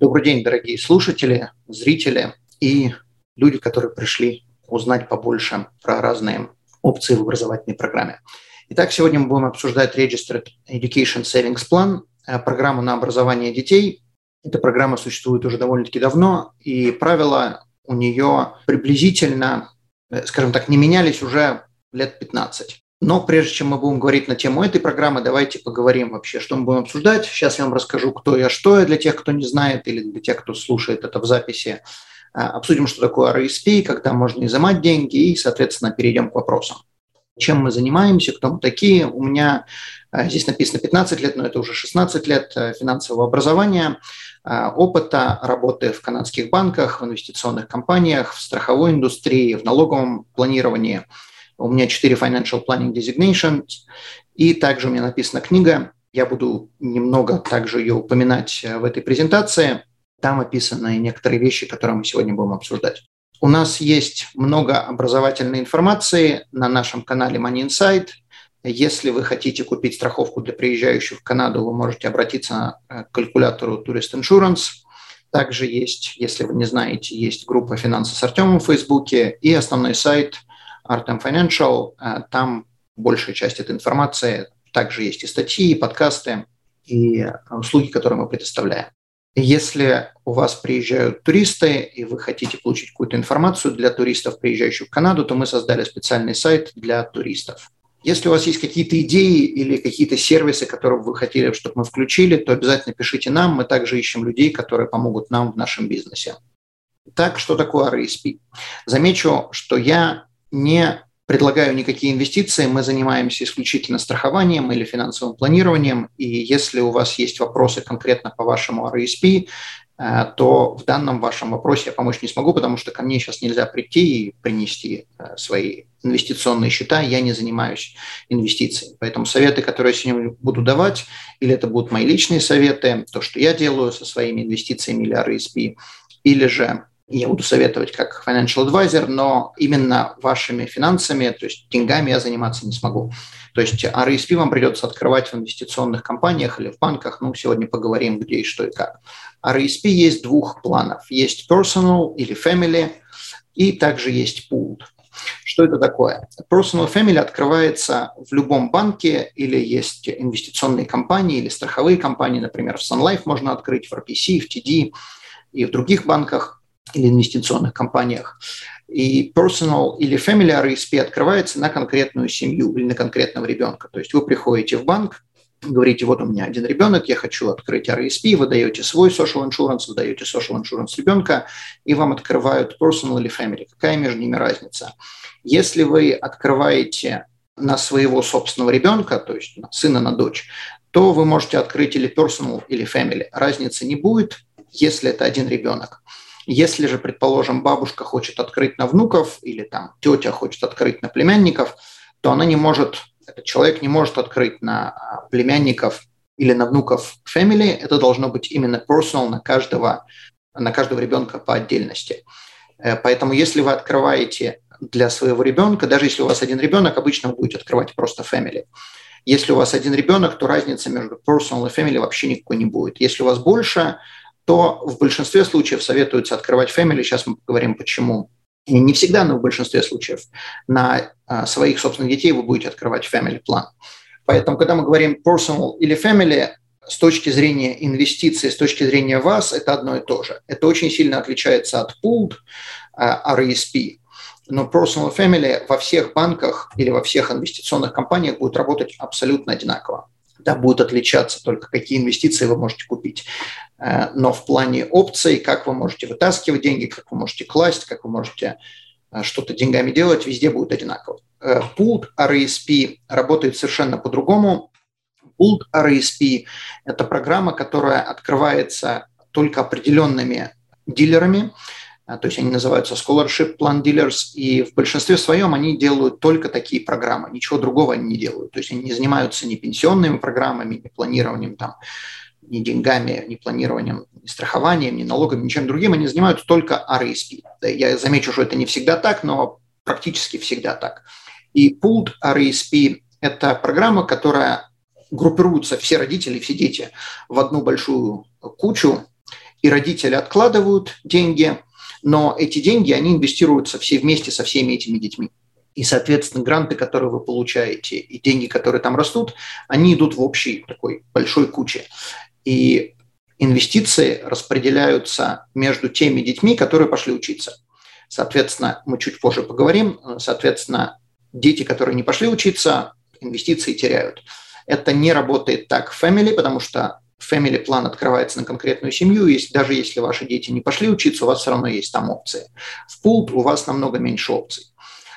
Добрый день, дорогие слушатели, зрители и люди, которые пришли узнать побольше про разные опции в образовательной программе. Итак, сегодня мы будем обсуждать Registered Education Savings Plan, э, программу на образование детей. Эта программа существует уже довольно-таки давно, и правила у нее приблизительно, э, скажем так, не менялись уже лет 15. Но прежде чем мы будем говорить на тему этой программы, давайте поговорим вообще, что мы будем обсуждать. Сейчас я вам расскажу, кто я, что я, для тех, кто не знает, или для тех, кто слушает это в записи. А, обсудим, что такое RSP, когда можно изымать деньги, и, соответственно, перейдем к вопросам. Чем мы занимаемся, кто мы такие. У меня а, здесь написано 15 лет, но это уже 16 лет э, финансового образования, а, опыта работы в канадских банках, в инвестиционных компаниях, в страховой индустрии, в налоговом планировании – у меня 4 Financial Planning Designations, и также у меня написана книга. Я буду немного также ее упоминать э, в этой презентации. Там описаны некоторые вещи, которые мы сегодня будем обсуждать. У нас есть много образовательной информации на нашем канале Money Insight. Если вы хотите купить страховку для приезжающих в Канаду, вы можете обратиться э, к калькулятору Tourist Insurance. Также есть, если вы не знаете, есть группа «Финансы с Артемом» в Фейсбуке и основной сайт – Artem Financial. Э, там большая часть этой информации. Также есть и статьи, и подкасты, и э, услуги, которые мы предоставляем. Если у вас приезжают туристы, и вы хотите получить какую-то информацию для туристов, приезжающих в Канаду, то мы создали специальный сайт для туристов. Если у вас есть какие-то идеи или какие-то сервисы, которые вы хотели, чтобы мы включили, то обязательно пишите нам. Мы также ищем людей, которые помогут нам в нашем бизнесе. Так, что такое RSP? Замечу, что я не предлагаю никакие инвестиции, мы занимаемся исключительно страхованием или финансовым планированием, и если у вас есть вопросы конкретно по вашему RSP, э, то в данном вашем вопросе я помочь не смогу, потому что ко мне сейчас нельзя прийти и принести э, свои инвестиционные счета, я не занимаюсь инвестициями. Поэтому советы, которые я сегодня буду давать, или это будут мои личные советы, то, что я делаю со своими инвестициями или RSP, или же я буду советовать как financial advisor, но именно вашими финансами, то есть деньгами я заниматься не смогу. То есть RSP вам придется открывать в инвестиционных компаниях или в банках. Ну, сегодня поговорим, где и что и как. RSP есть двух планов. Есть personal или family, и также есть pooled. Что это такое? Personal Family открывается в любом банке или есть инвестиционные компании или страховые компании, например, в Sun Life можно открыть, в RPC, в TD и в других банках или инвестиционных компаниях. И personal или family RSP открывается на конкретную семью или на конкретного ребенка. То есть вы приходите в банк, говорите, вот у меня один ребенок, я хочу открыть RSP, вы даете свой social insurance, вы даете social insurance ребенка, и вам открывают personal или family. Какая между ними разница? Если вы открываете на своего собственного ребенка, то есть на сына, на дочь, то вы можете открыть или personal, или family. Разницы не будет, если это один ребенок. Если же, предположим, бабушка хочет открыть на внуков или там тетя хочет открыть на племянников, то она не может, этот человек не может открыть на а, племянников или на внуков family. Это должно быть именно personal на каждого, на каждого ребенка по отдельности. Э, поэтому если вы открываете для своего ребенка, даже если у вас один ребенок, обычно вы будете открывать просто family. Если у вас один ребенок, то разницы между personal и family вообще никакой не будет. Если у вас больше, то в большинстве случаев советуется открывать family. Сейчас мы поговорим, почему. И не всегда, но в большинстве случаев на а, своих собственных детей вы будете открывать family план. Поэтому, когда мы говорим personal или family, с точки зрения инвестиций, с точки зрения вас, это одно и то же. Это очень сильно отличается от pooled а, RESP. Но personal family во всех банках или во всех инвестиционных компаниях будет работать абсолютно одинаково да, будут отличаться только какие инвестиции вы можете купить. Э, но в плане опций, как вы можете вытаскивать деньги, как вы можете класть, как вы можете э, что-то деньгами делать, везде будет одинаково. Pooled э, RESP работает совершенно по-другому. Pooled RESP – это программа, которая открывается только определенными дилерами, то есть они называются Scholarship Plan Dealers, и в большинстве своем они делают только такие программы, ничего другого они не делают. То есть они не занимаются ни пенсионными программами, ни планированием там, ни деньгами, ни планированием, ни страхованием, ни налогами, ничем другим, они занимаются только RSP. Я замечу, что это не всегда так, но практически всегда так. И Pooled RSP – это программа, которая группируются все родители, все дети в одну большую кучу, и родители откладывают деньги, но эти деньги, они инвестируются все вместе со всеми этими детьми. И, соответственно, гранты, которые вы получаете, и деньги, которые там растут, они идут в общей такой большой куче. И инвестиции распределяются между теми детьми, которые пошли учиться. Соответственно, мы чуть позже поговорим. Соответственно, дети, которые не пошли учиться, инвестиции теряют. Это не работает так в Family, потому что Family план открывается на конкретную семью, и даже если ваши дети не пошли учиться, у вас все равно есть там опции. В Pooled у вас намного меньше опций.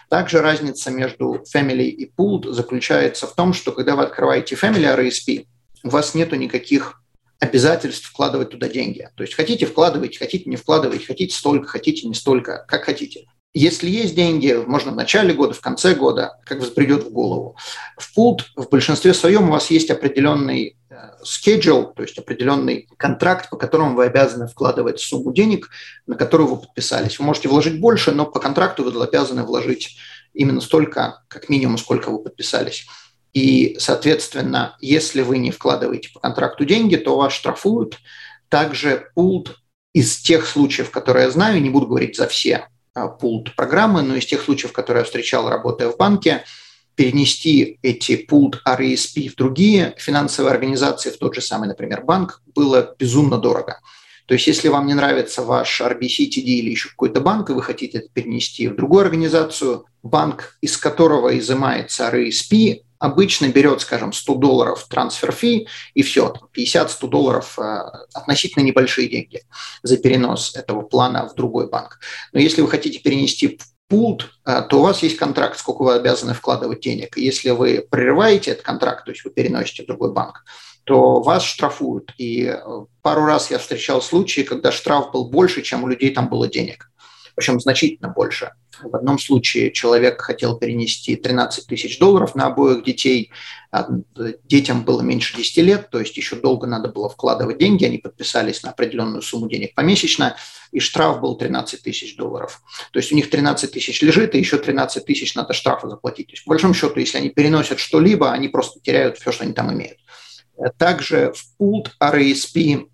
Также разница между Family и Pooled заключается в том, что когда вы открываете Family RSP, у вас нету никаких обязательств вкладывать туда деньги. То есть хотите вкладывать, хотите не вкладывать, хотите столько, хотите не столько, как хотите. Если есть деньги, можно в начале года, в конце года, как взбредет в голову. В пулт в большинстве своем у вас есть определенный schedule, то есть определенный контракт, по которому вы обязаны вкладывать сумму денег, на которую вы подписались. Вы можете вложить больше, но по контракту вы обязаны вложить именно столько, как минимум, сколько вы подписались. И, соответственно, если вы не вкладываете по контракту деньги, то вас штрафуют. Также пулт из тех случаев, которые я знаю, не буду говорить за все, пулт программы, но из тех случаев, которые я встречал, работая в банке, перенести эти пулт RESP в другие финансовые организации, в тот же самый, например, банк, было безумно дорого. То есть, если вам не нравится ваш RBC, TD или еще какой-то банк, и вы хотите это перенести в другую организацию, банк, из которого изымается RESP, обычно берет, скажем, 100 долларов трансфер фи и все, 50-100 долларов э, относительно небольшие деньги за перенос этого плана в другой банк. Но если вы хотите перенести пулт, э, то у вас есть контракт, сколько вы обязаны вкладывать денег. Если вы прерываете этот контракт, то есть вы переносите в другой банк, то вас штрафуют. И э, пару раз я встречал случаи, когда штраф был больше, чем у людей там было денег. Причем значительно больше. В одном случае человек хотел перенести 13 тысяч долларов на обоих детей. А, детям было меньше 10 лет, то есть еще долго надо было вкладывать деньги. Они подписались на определенную сумму денег помесячно, и штраф был 13 тысяч долларов. То есть у них 13 тысяч лежит, и еще 13 тысяч надо штрафа заплатить. То есть, по большому счету, если они переносят что-либо, они просто теряют все, что они там имеют. Также в Pooled RASP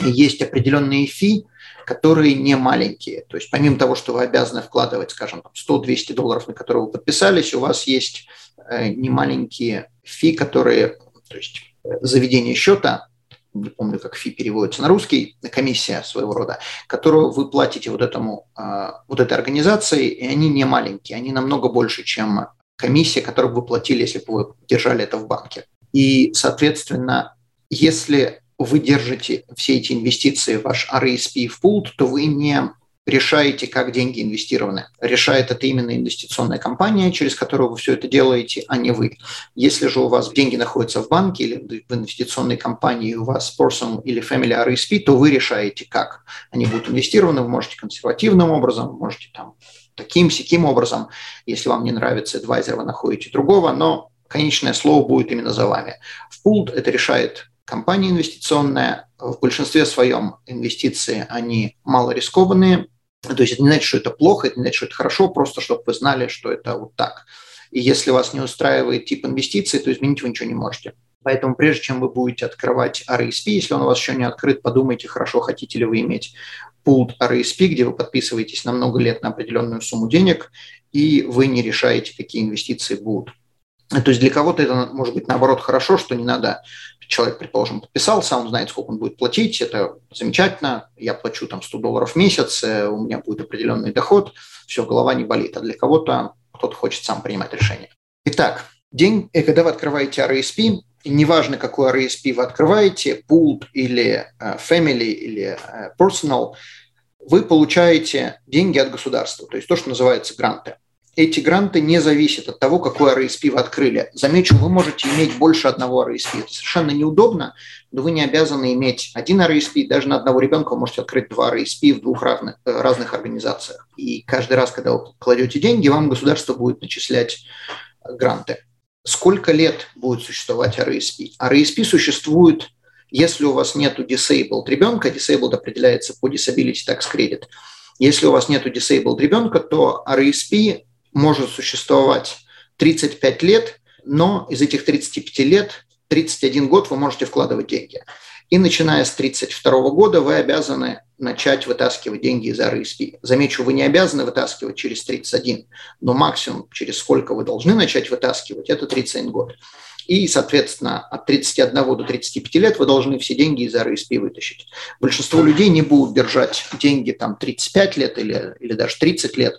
есть определенные фи, которые не маленькие. То есть помимо того, что вы обязаны вкладывать, скажем, 100-200 долларов, на которые вы подписались, у вас есть э, немаленькие фи, которые, то есть э, заведение счета, не помню, как фи переводится на русский, комиссия своего рода, которую вы платите вот, этому, э, вот этой организации, и они не маленькие, они намного больше, чем комиссия, которую вы платили, если бы вы держали это в банке. И, соответственно, если вы держите все эти инвестиции в ваш RSP в пулт, то вы не решаете, как деньги инвестированы. Решает это именно инвестиционная компания, через которую вы все это делаете, а не вы. Если же у вас деньги находятся в банке или в инвестиционной компании, у вас personal или family RSP, то вы решаете, как они будут инвестированы. Вы можете консервативным образом, можете там таким, сяким образом. Если вам не нравится адвайзер, вы находите другого, но конечное слово будет именно за вами. В пулт это решает компания инвестиционная. В большинстве своем инвестиции, они мало рискованные. То есть это не значит, что это плохо, это не значит, что это хорошо, просто чтобы вы знали, что это вот так. И если вас не устраивает тип инвестиций, то изменить вы ничего не можете. Поэтому прежде чем вы будете открывать RSP, если он у вас еще не открыт, подумайте хорошо, хотите ли вы иметь pooled RSP, где вы подписываетесь на много лет на определенную сумму денег, и вы не решаете, какие инвестиции будут. То есть для кого-то это может быть наоборот хорошо, что не надо, человек, предположим, подписался, он знает, сколько он будет платить, это замечательно, я плачу там 100 долларов в месяц, э, у меня будет определенный доход, все, голова не болит, а для кого-то кто-то хочет сам принимать решение. Итак, день, э, когда вы открываете RSP, неважно, какой RSP вы открываете, pooled или э, family или personal, вы получаете деньги от государства, то есть то, что называется гранты. Эти гранты не зависят от того, какой RSP вы открыли. Замечу, вы можете иметь больше одного RSP. Это совершенно неудобно, но вы не обязаны иметь один RSP. Даже на одного ребенка вы можете открыть два RSP в двух разных, э, разных организациях. И каждый раз, когда вы кладете деньги, вам государство будет начислять гранты. Сколько лет будет существовать RSP? RSP существует, если у вас нет disabled ребенка, disabled определяется по disability tax credit. Если у вас нет disabled ребенка, то RSP может существовать 35 лет, но из этих 35 лет 31 год вы можете вкладывать деньги. И начиная с 32 года вы обязаны начать вытаскивать деньги из RSP. Замечу, вы не обязаны вытаскивать через 31, но максимум, через сколько вы должны начать вытаскивать, это 31 год. И, соответственно, от 31 до 35 лет вы должны все деньги из RSP вытащить. Большинство людей не будут держать деньги там 35 лет или, или даже 30 лет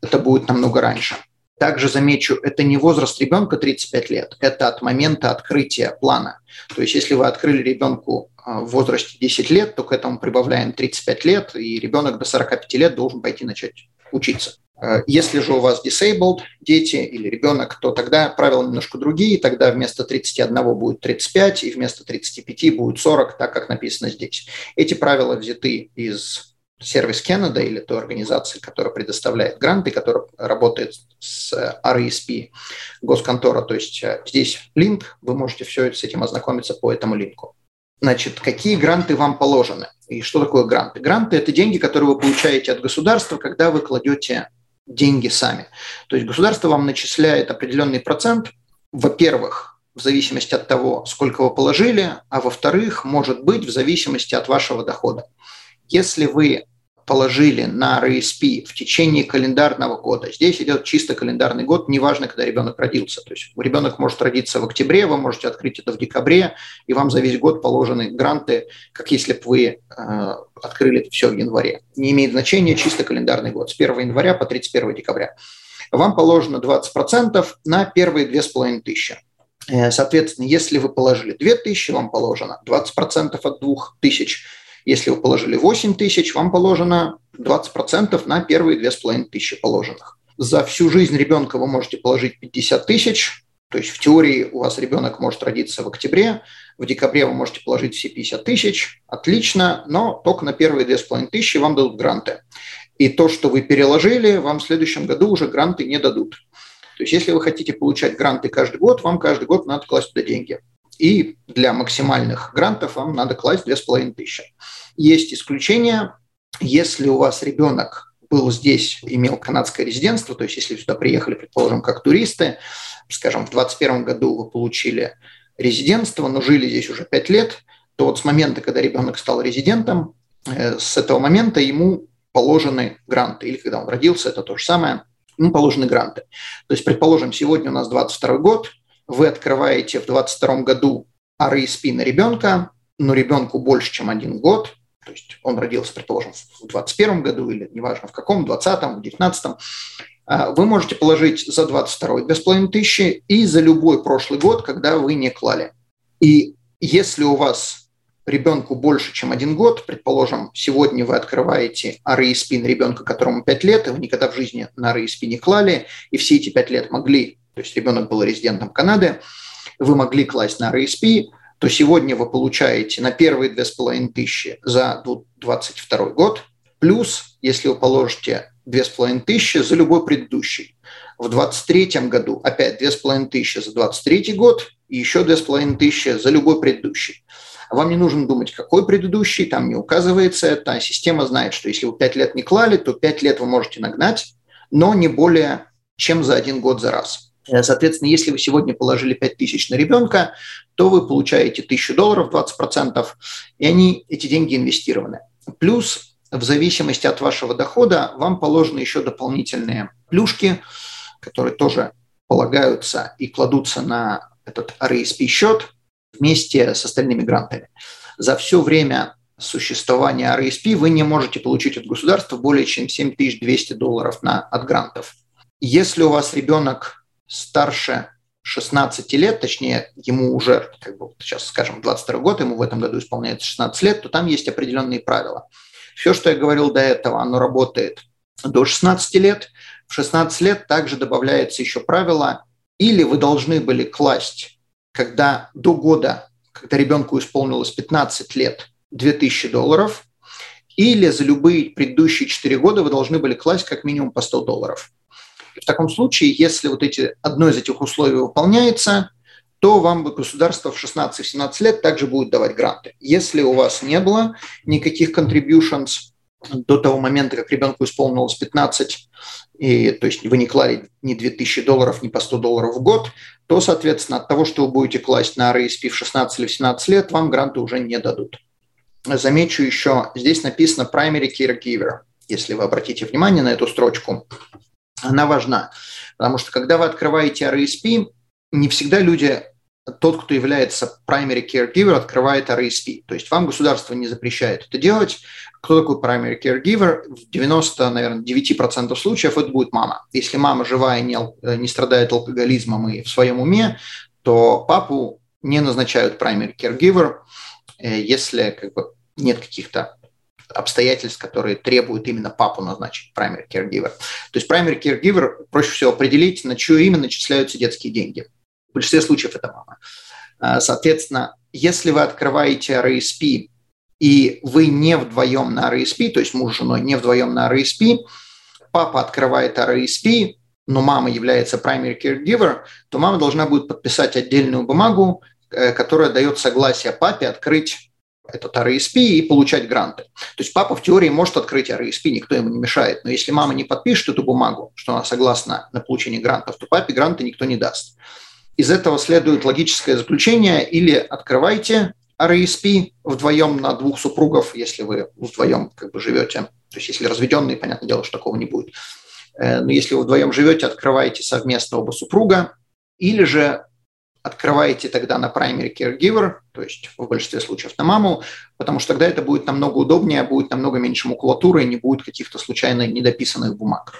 это будет намного раньше. Также замечу, это не возраст ребенка 35 лет, это от момента открытия плана. То есть если вы открыли ребенку а, в возрасте 10 лет, то к этому прибавляем 35 лет, и ребенок до 45 лет должен пойти начать учиться. А, если же у вас disabled дети или ребенок, то тогда правила немножко другие, тогда вместо 31 будет 35, и вместо 35 будет 40, так как написано здесь. Эти правила взяты из сервис Canada или той организации, которая предоставляет гранты, которая работает с RESP госконтора. То есть э, здесь линк, вы можете все с этим ознакомиться по этому линку. Значит, какие гранты вам положены? И что такое гранты? Гранты – это деньги, которые вы получаете от государства, когда вы кладете деньги сами. То есть государство вам начисляет определенный процент, во-первых, в зависимости от того, сколько вы положили, а во-вторых, может быть, в зависимости от вашего дохода. Если вы положили на RSP в течение календарного года. Здесь идет чисто календарный год, неважно, когда ребенок родился. То есть ребенок может родиться в октябре, вы можете открыть это в декабре, и вам за весь год положены гранты, как если бы вы э, открыли это все в январе. Не имеет значения чисто календарный год, с 1 января по 31 декабря. Вам положено 20% на первые 2500. Э, соответственно, если вы положили 2000, вам положено 20% от 2000 если вы положили 8 тысяч, вам положено 20% на первые 2500 положенных. За всю жизнь ребенка вы можете положить 50 тысяч, то есть в теории у вас ребенок может родиться в октябре, в декабре вы можете положить все 50 тысяч, отлично, но только на первые 2500 вам дадут гранты. И то, что вы переложили, вам в следующем году уже гранты не дадут. То есть если вы хотите получать гранты каждый год, вам каждый год надо класть туда деньги. И для максимальных грантов вам надо класть 2500. Есть исключения. Если у вас ребенок был здесь, имел канадское резидентство, то есть если сюда приехали, предположим, как туристы, скажем, в 2021 году вы получили резидентство, но жили здесь уже 5 лет, то вот с момента, когда ребенок стал резидентом, э, с этого момента ему положены гранты. Или когда он родился, это то же самое, ему положены гранты. То есть, предположим, сегодня у нас 22 год, вы открываете в 22 году RSP на ребенка, но ребенку больше, чем один год, то есть он родился, предположим, в 21 году или неважно в каком, в 20 в 19 а, вы можете положить за 22 2,5 тысячи и за любой прошлый год, когда вы не клали. И если у вас ребенку больше, чем один год, предположим, сегодня вы открываете RESP на ребенка, которому 5 лет, и вы никогда в жизни на RESP не клали, и все эти 5 лет могли то есть ребенок был резидентом Канады, вы могли класть на RSP, то сегодня вы получаете на первые 2500 за 2022 год, плюс, если вы положите 2500 за любой предыдущий. В 2023 году опять 2500 за 2023 год и еще 2500 за любой предыдущий. Вам не нужно думать, какой предыдущий, там не указывается это. А система знает, что если вы 5 лет не клали, то 5 лет вы можете нагнать, но не более чем за один год за раз. Э, соответственно, если вы сегодня положили 5 тысяч на ребенка, то вы получаете 1000 долларов, 20%, и они, эти деньги инвестированы. Плюс в зависимости от вашего дохода вам положены еще дополнительные плюшки, которые тоже полагаются и кладутся на этот RSP-счет вместе с остальными грантами. За все время существования RSP вы не можете получить от государства более чем 7200 долларов на, от грантов. Если у вас ребенок старше 16 лет, точнее, ему уже, как бы сейчас скажем, 22 год, ему в этом году исполняется 16 лет, то там есть определенные правила. Все, что я говорил до этого, оно работает до 16 лет, в 16 лет также добавляется еще правило, или вы должны были класть, когда до года, когда ребенку исполнилось 15 лет, 2000 долларов, или за любые предыдущие 4 года вы должны были класть как минимум по 100 долларов. И в таком случае, если вот эти, одно из этих условий выполняется, то вам государство в 16-17 лет также будет давать гранты. Если у вас не было никаких contributions до того момента, как ребенку исполнилось 15, и, то есть вы не клали ни 2000 долларов, ни по 100 долларов в год, то, соответственно, от того, что вы будете класть на RSP в 16 или 17 лет, вам гранты уже не дадут. Замечу еще, здесь написано primary caregiver, если вы обратите внимание на эту строчку. Она важна, потому что когда вы открываете RSP, не всегда люди тот, кто является primary caregiver, открывает RSP. То есть вам государство не запрещает это делать. Кто такой primary caregiver? В 90, наверное, 9% случаев это будет мама. Если мама живая, не, не страдает алкоголизмом и в своем уме, то папу не назначают primary caregiver, э, если как бы, нет каких-то обстоятельств, которые требуют именно папу назначить primary caregiver. То есть primary caregiver проще всего определить, на чье имя начисляются детские деньги. В большинстве случаев это мама. А, соответственно, если вы открываете RSP и вы не вдвоем на RSP, то есть муж с женой не вдвоем на RSP, папа открывает RSP, но мама является primary caregiver, то мама должна будет подписать отдельную бумагу, э, которая дает согласие папе открыть этот RSP и получать гранты. То есть папа в теории может открыть RSP, никто ему не мешает. Но если мама не подпишет эту бумагу, что она согласна на получение грантов, то папе гранты никто не даст. Из этого следует логическое заключение или открывайте RSP вдвоем на двух супругов, если вы вдвоем как бы живете. То есть если разведенные, понятное дело, что такого не будет. Э, но если вы вдвоем живете, открываете совместно оба супруга, или же открываете тогда на primary caregiver, то есть в большинстве случаев на маму, потому что тогда это будет намного удобнее, будет намного меньше макулатуры, не будет каких-то случайно недописанных бумаг.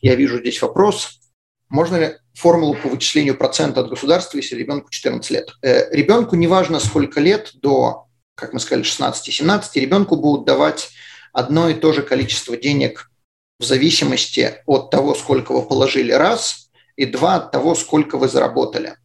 Я вижу здесь вопрос. Можно ли формулу по вычислению процента от государства, если ребенку 14 лет? Э, ребенку неважно сколько лет, до, как мы сказали, 16-17, ребенку будут давать одно и то же количество денег в зависимости от того, сколько вы положили раз, и два от того, сколько вы заработали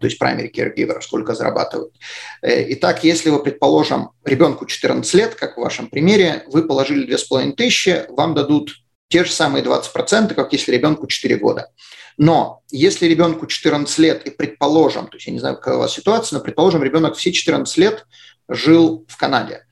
то есть primary caregiver, сколько зарабатывают. Э, итак, если вы, предположим, ребенку 14 лет, как в вашем примере, вы положили 2500, вам дадут те же самые 20%, как если ребенку 4 года. Но если ребенку 14 лет и предположим, то есть я не знаю, какая у вас ситуация, но предположим, ребенок все 14 лет жил в Канаде.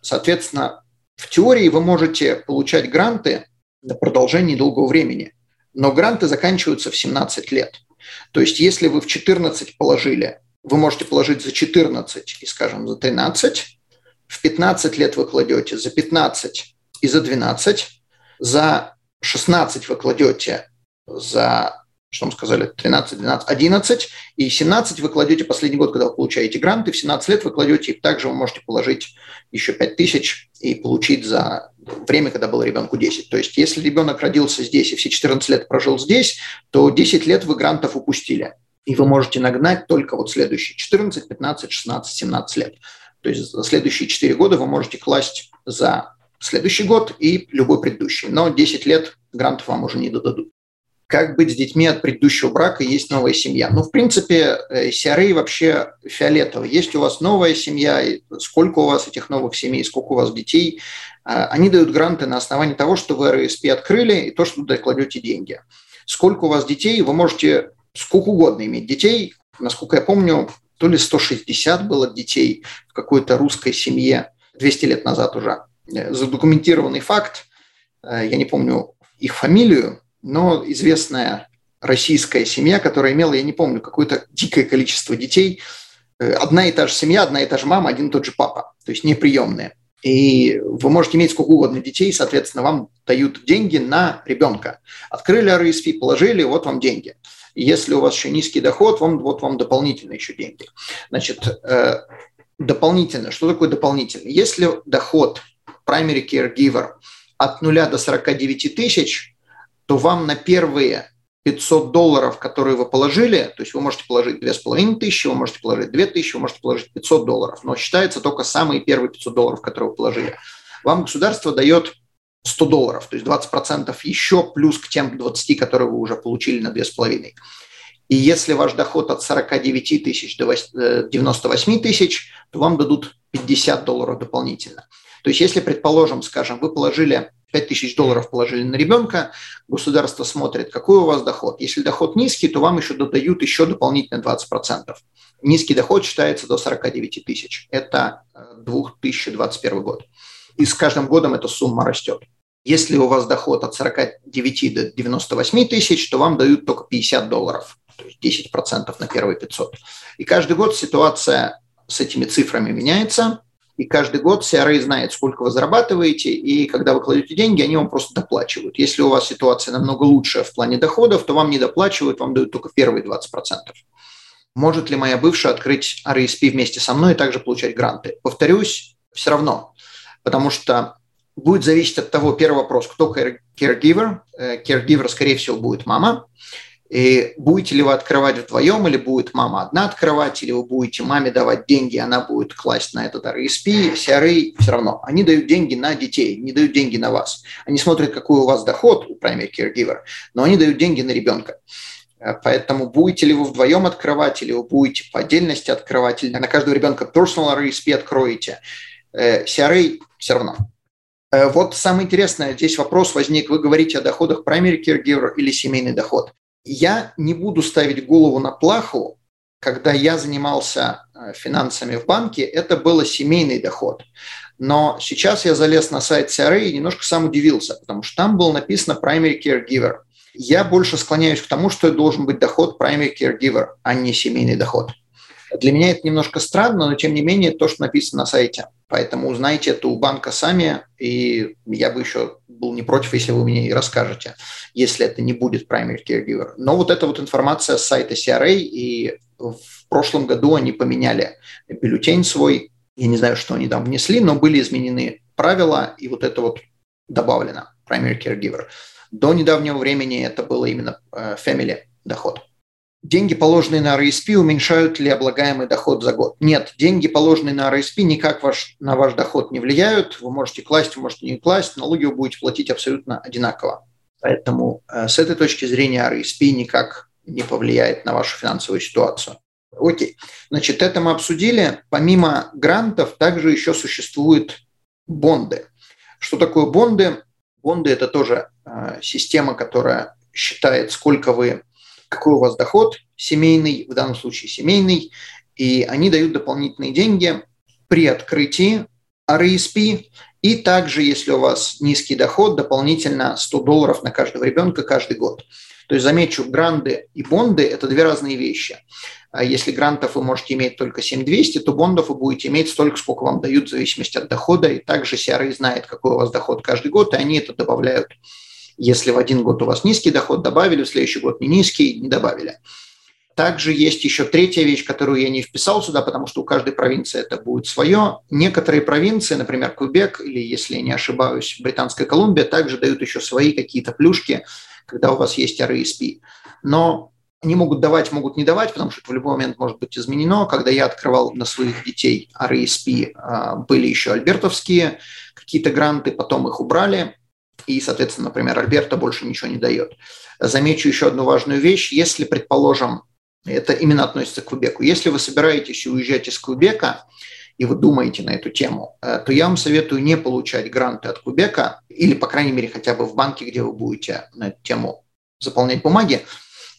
Соответственно, в теории вы можете получать гранты на продолжение долгого времени, но гранты заканчиваются в 17 лет – то есть если вы в 14 положили, вы можете положить за 14 и, скажем, за 13, в 15 лет вы кладете за 15 и за 12, за 16 вы кладете за что мы сказали, 13, 12, 11, и 17 вы кладете последний год, когда вы получаете гранты, в 17 лет вы кладете, и также вы можете положить еще 5 тысяч и получить за время, когда было ребенку 10. То есть если ребенок родился здесь и все 14 лет прожил здесь, то 10 лет вы грантов упустили. И вы можете нагнать только вот следующие 14, 15, 16, 17 лет. То есть за следующие 4 года вы можете класть за следующий год и любой предыдущий. Но 10 лет грантов вам уже не дадут как быть с детьми от предыдущего брака, есть новая семья. Ну, в принципе, CRA э, вообще фиолетово. Есть у вас новая семья, сколько у вас этих новых семей, сколько у вас детей. А, они дают гранты на основании того, что вы РСП открыли и то, что туда кладете деньги. Сколько у вас детей, вы можете сколько угодно иметь детей. Насколько я помню, то ли 160 было детей в какой-то русской семье 200 лет назад уже. Э, задокументированный факт, э, я не помню их фамилию, но известная российская семья, которая имела, я не помню, какое-то дикое количество детей. Э, одна и та же семья, одна и та же мама, один и тот же папа, то есть неприемные. И вы можете иметь сколько угодно детей, соответственно, вам дают деньги на ребенка. Открыли RSP, положили, вот вам деньги. Если у вас еще низкий доход, вам, вот вам дополнительно еще деньги. Значит, э, дополнительно, что такое дополнительно? Если доход primary caregiver от 0 до 49 тысяч, то вам на первые 500 долларов, которые вы положили, то есть вы можете положить 2500, вы можете положить 2000, вы можете положить 500 долларов, но считается только самые первые 500 долларов, которые вы положили. Вам государство дает 100 долларов, то есть 20% еще плюс к тем 20, которые вы уже получили на 2,5. И если ваш доход от 49 тысяч до 98 э, тысяч, то вам дадут 50 долларов дополнительно. То есть если, предположим, скажем, вы положили 5 тысяч долларов положили на ребенка, государство смотрит, какой у вас доход. Если доход низкий, то вам еще додают еще дополнительно 20%. Низкий доход считается до 49 тысяч. Это 2021 э, год. И с каждым годом эта сумма растет. Если у вас доход от 49 до 98 тысяч, то вам дают только 50 долларов, то есть 10% на первые 500. И каждый год ситуация с этими цифрами меняется, и каждый год CRA знает, сколько вы зарабатываете, и когда вы кладете деньги, они вам просто доплачивают. Если у вас ситуация намного лучше в плане доходов, то вам не доплачивают, вам дают только первые 20%. Может ли моя бывшая открыть RSP вместе со мной и также получать гранты? Повторюсь, все равно, потому что будет зависеть от того, первый вопрос, кто caregiver. Э, caregiver, скорее всего, будет мама. И будете ли вы открывать вдвоем, или будет мама одна открывать, или вы будете маме давать деньги, она будет класть на этот RSP, CRA, все равно. Они дают деньги на детей, не дают деньги на вас. Они смотрят, какой у вас доход у primary caregiver, но они дают деньги на ребенка. Э, поэтому будете ли вы вдвоем открывать, или вы будете по отдельности открывать, или на каждого ребенка personal RSP откроете, CRA э, все равно. Э, вот самое интересное, здесь вопрос возник, вы говорите о доходах primary caregiver или семейный доход. Я не буду ставить голову на плаху, когда я занимался финансами в банке, это был семейный доход. Но сейчас я залез на сайт CRA и немножко сам удивился, потому что там было написано primary caregiver. Я больше склоняюсь к тому, что это должен быть доход primary caregiver, а не семейный доход. Для меня это немножко странно, но тем не менее то, что написано на сайте. Поэтому узнайте это у банка сами, и я бы еще был не против, если вы мне и расскажете, если это не будет primary caregiver. Но вот эта вот информация с сайта CRA, и в прошлом году они поменяли бюллетень свой, я не знаю, что они там внесли, но были изменены правила, и вот это вот добавлено, primary caregiver. До недавнего времени это было именно э, family доход. Деньги, положенные на RSP, уменьшают ли облагаемый доход за год? Нет, деньги, положенные на RSP, никак ваш, на ваш доход не влияют. Вы можете класть, вы можете не класть, налоги вы будете платить абсолютно одинаково. Поэтому э, с этой точки зрения RSP никак не повлияет на вашу финансовую ситуацию. Окей, значит, это мы обсудили. Помимо грантов также еще существуют бонды. Что такое бонды? Бонды – это тоже э, система, которая считает, сколько вы, какой у вас доход семейный, в данном случае семейный, и они дают дополнительные деньги при открытии RSP, и также, если у вас низкий доход, дополнительно 100 долларов на каждого ребенка каждый год. То есть, замечу, гранды и бонды – это две разные вещи. А если грантов вы можете иметь только 7200, то бондов вы будете иметь столько, сколько вам дают в зависимости от дохода. И также CRA знает, какой у вас доход каждый год, и они это добавляют. Если в один год у вас низкий доход, добавили, в следующий год не низкий, не добавили. Также есть еще третья вещь, которую я не вписал сюда, потому что у каждой провинции это будет свое. Некоторые провинции, например, Квебек или, если я не ошибаюсь, Британская Колумбия, также дают еще свои какие-то плюшки, когда у вас есть RSP. Но они могут давать, могут не давать, потому что это в любой момент может быть изменено. Когда я открывал на своих детей RSP, а, были еще альбертовские какие-то гранты, потом их убрали. И, соответственно, например, Альберта больше ничего не дает. Замечу еще одну важную вещь. Если, предположим, это именно относится к Квебеку, если вы собираетесь уезжать из Квебека, и вы думаете на эту тему, э, то я вам советую не получать гранты от Квебека, или, по крайней мере, хотя бы в банке, где вы будете на эту тему заполнять бумаги,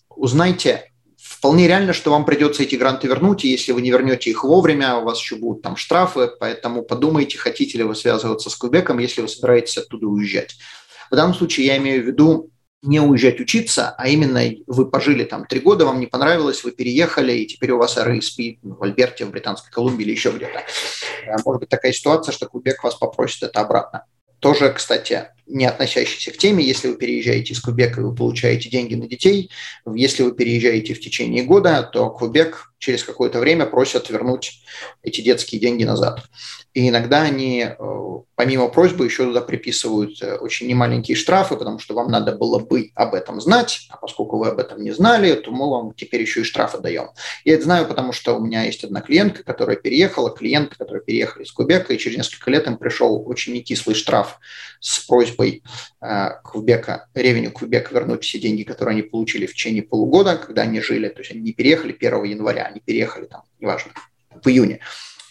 узнайте, вполне реально, что вам придется эти гранты вернуть, и если вы не вернете их вовремя, у вас еще будут там штрафы, поэтому подумайте, хотите ли вы связываться с Квебеком, если вы собираетесь оттуда уезжать. В данном случае я имею в виду не уезжать учиться, а именно вы пожили там три года, вам не понравилось, вы переехали, и теперь у вас RSP в Альберте, в Британской Колумбии или еще где-то. Э, может быть такая ситуация, что Кубек вас попросит это обратно. Тоже, кстати, не относящийся к теме, если вы переезжаете из Кубека и вы получаете деньги на детей, если вы переезжаете в течение года, то Кубек через какое-то время просят вернуть эти детские деньги назад. И иногда они, э, помимо просьбы, еще туда приписывают э, очень немаленькие штрафы, потому что вам надо было бы об этом знать, а поскольку вы об этом не знали, то мы вам теперь еще и штрафы даем. Я это знаю, потому что у меня есть одна клиентка, которая переехала, клиенты, которые переехали из Кубека, и через несколько лет им пришел очень некислый штраф с просьбой Квебека, ревеню Квебека вернуть все деньги, которые они получили в течение полугода, когда они жили, то есть они не переехали 1 января, они переехали там, неважно, в июне.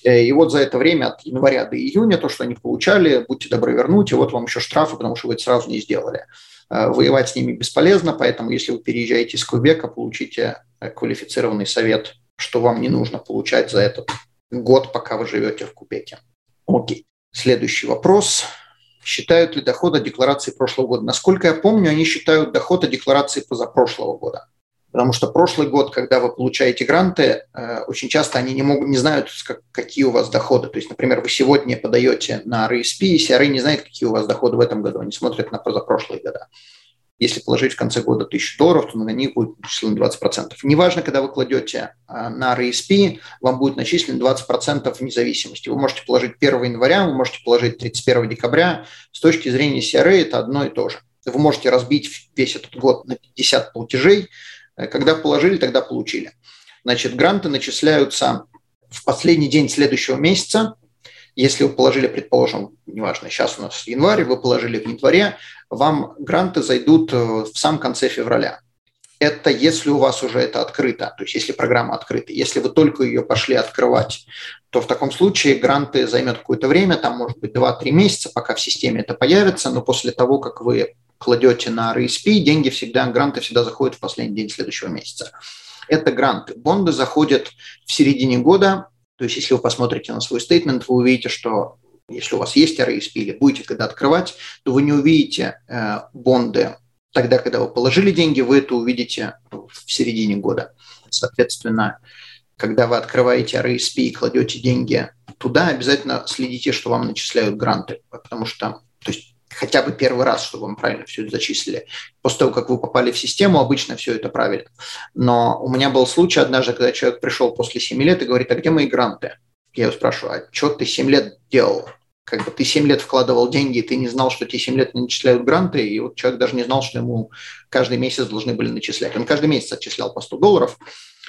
Э, и вот за это время от января до июня то, что они получали, будьте добры вернуть, и вот вам еще штрафы, потому что вы это сразу не сделали. Э, воевать с ними бесполезно, поэтому если вы переезжаете из Квебека, получите э, квалифицированный совет, что вам не нужно получать за этот год, пока вы живете в Кубеке. Окей. Следующий вопрос. Считают ли доходы декларации прошлого года? Насколько я помню, они считают доходы декларации позапрошлого года. Потому что прошлый год, когда вы получаете гранты, э, очень часто они не, могут, не знают, какие у вас доходы. То есть, например, вы сегодня подаете на RSP, и CRA не знает, какие у вас доходы в этом году. Они смотрят на позапрошлые года. Если положить в конце года 1000 долларов, то на них будет начислено 20%. Неважно, когда вы кладете э, на RSP, вам будет начислено 20% вне зависимости. Вы можете положить 1 января, вы можете положить 31 декабря. С точки зрения CRA это одно и то же. Вы можете разбить весь этот год на 50 платежей, Э, когда положили, тогда получили. Значит, гранты начисляются в последний день следующего месяца. Если вы положили, предположим, неважно, сейчас у нас январь, вы положили в январе, вам гранты зайдут э, в самом конце февраля. Это если у вас уже это открыто, то есть если программа открыта. Если вы только ее пошли открывать, то в таком случае гранты займет какое-то время, там может быть 2-3 месяца, пока в системе это появится, но после того, как вы кладете на RSP, деньги всегда, гранты всегда заходят в последний день следующего месяца. Это гранты. Бонды заходят в середине года, то есть если вы посмотрите на свой стейтмент, вы увидите, что если у вас есть RSP или будете когда открывать, то вы не увидите э, бонды тогда, когда вы положили деньги, вы это увидите в середине года. Соответственно, когда вы открываете RSP и кладете деньги туда, обязательно следите, что вам начисляют гранты, потому что то есть хотя бы первый раз, чтобы вам правильно все это зачислили. После того, как вы попали в систему, обычно все это правильно. Но у меня был случай однажды, когда человек пришел после 7 лет и говорит, а где мои гранты? Я его спрашиваю, а что ты 7 лет делал? Как бы ты 7 лет вкладывал деньги, ты не знал, что тебе 7 лет не начисляют гранты, и вот человек даже не знал, что ему каждый месяц должны были начислять. Он каждый месяц отчислял по 100 долларов,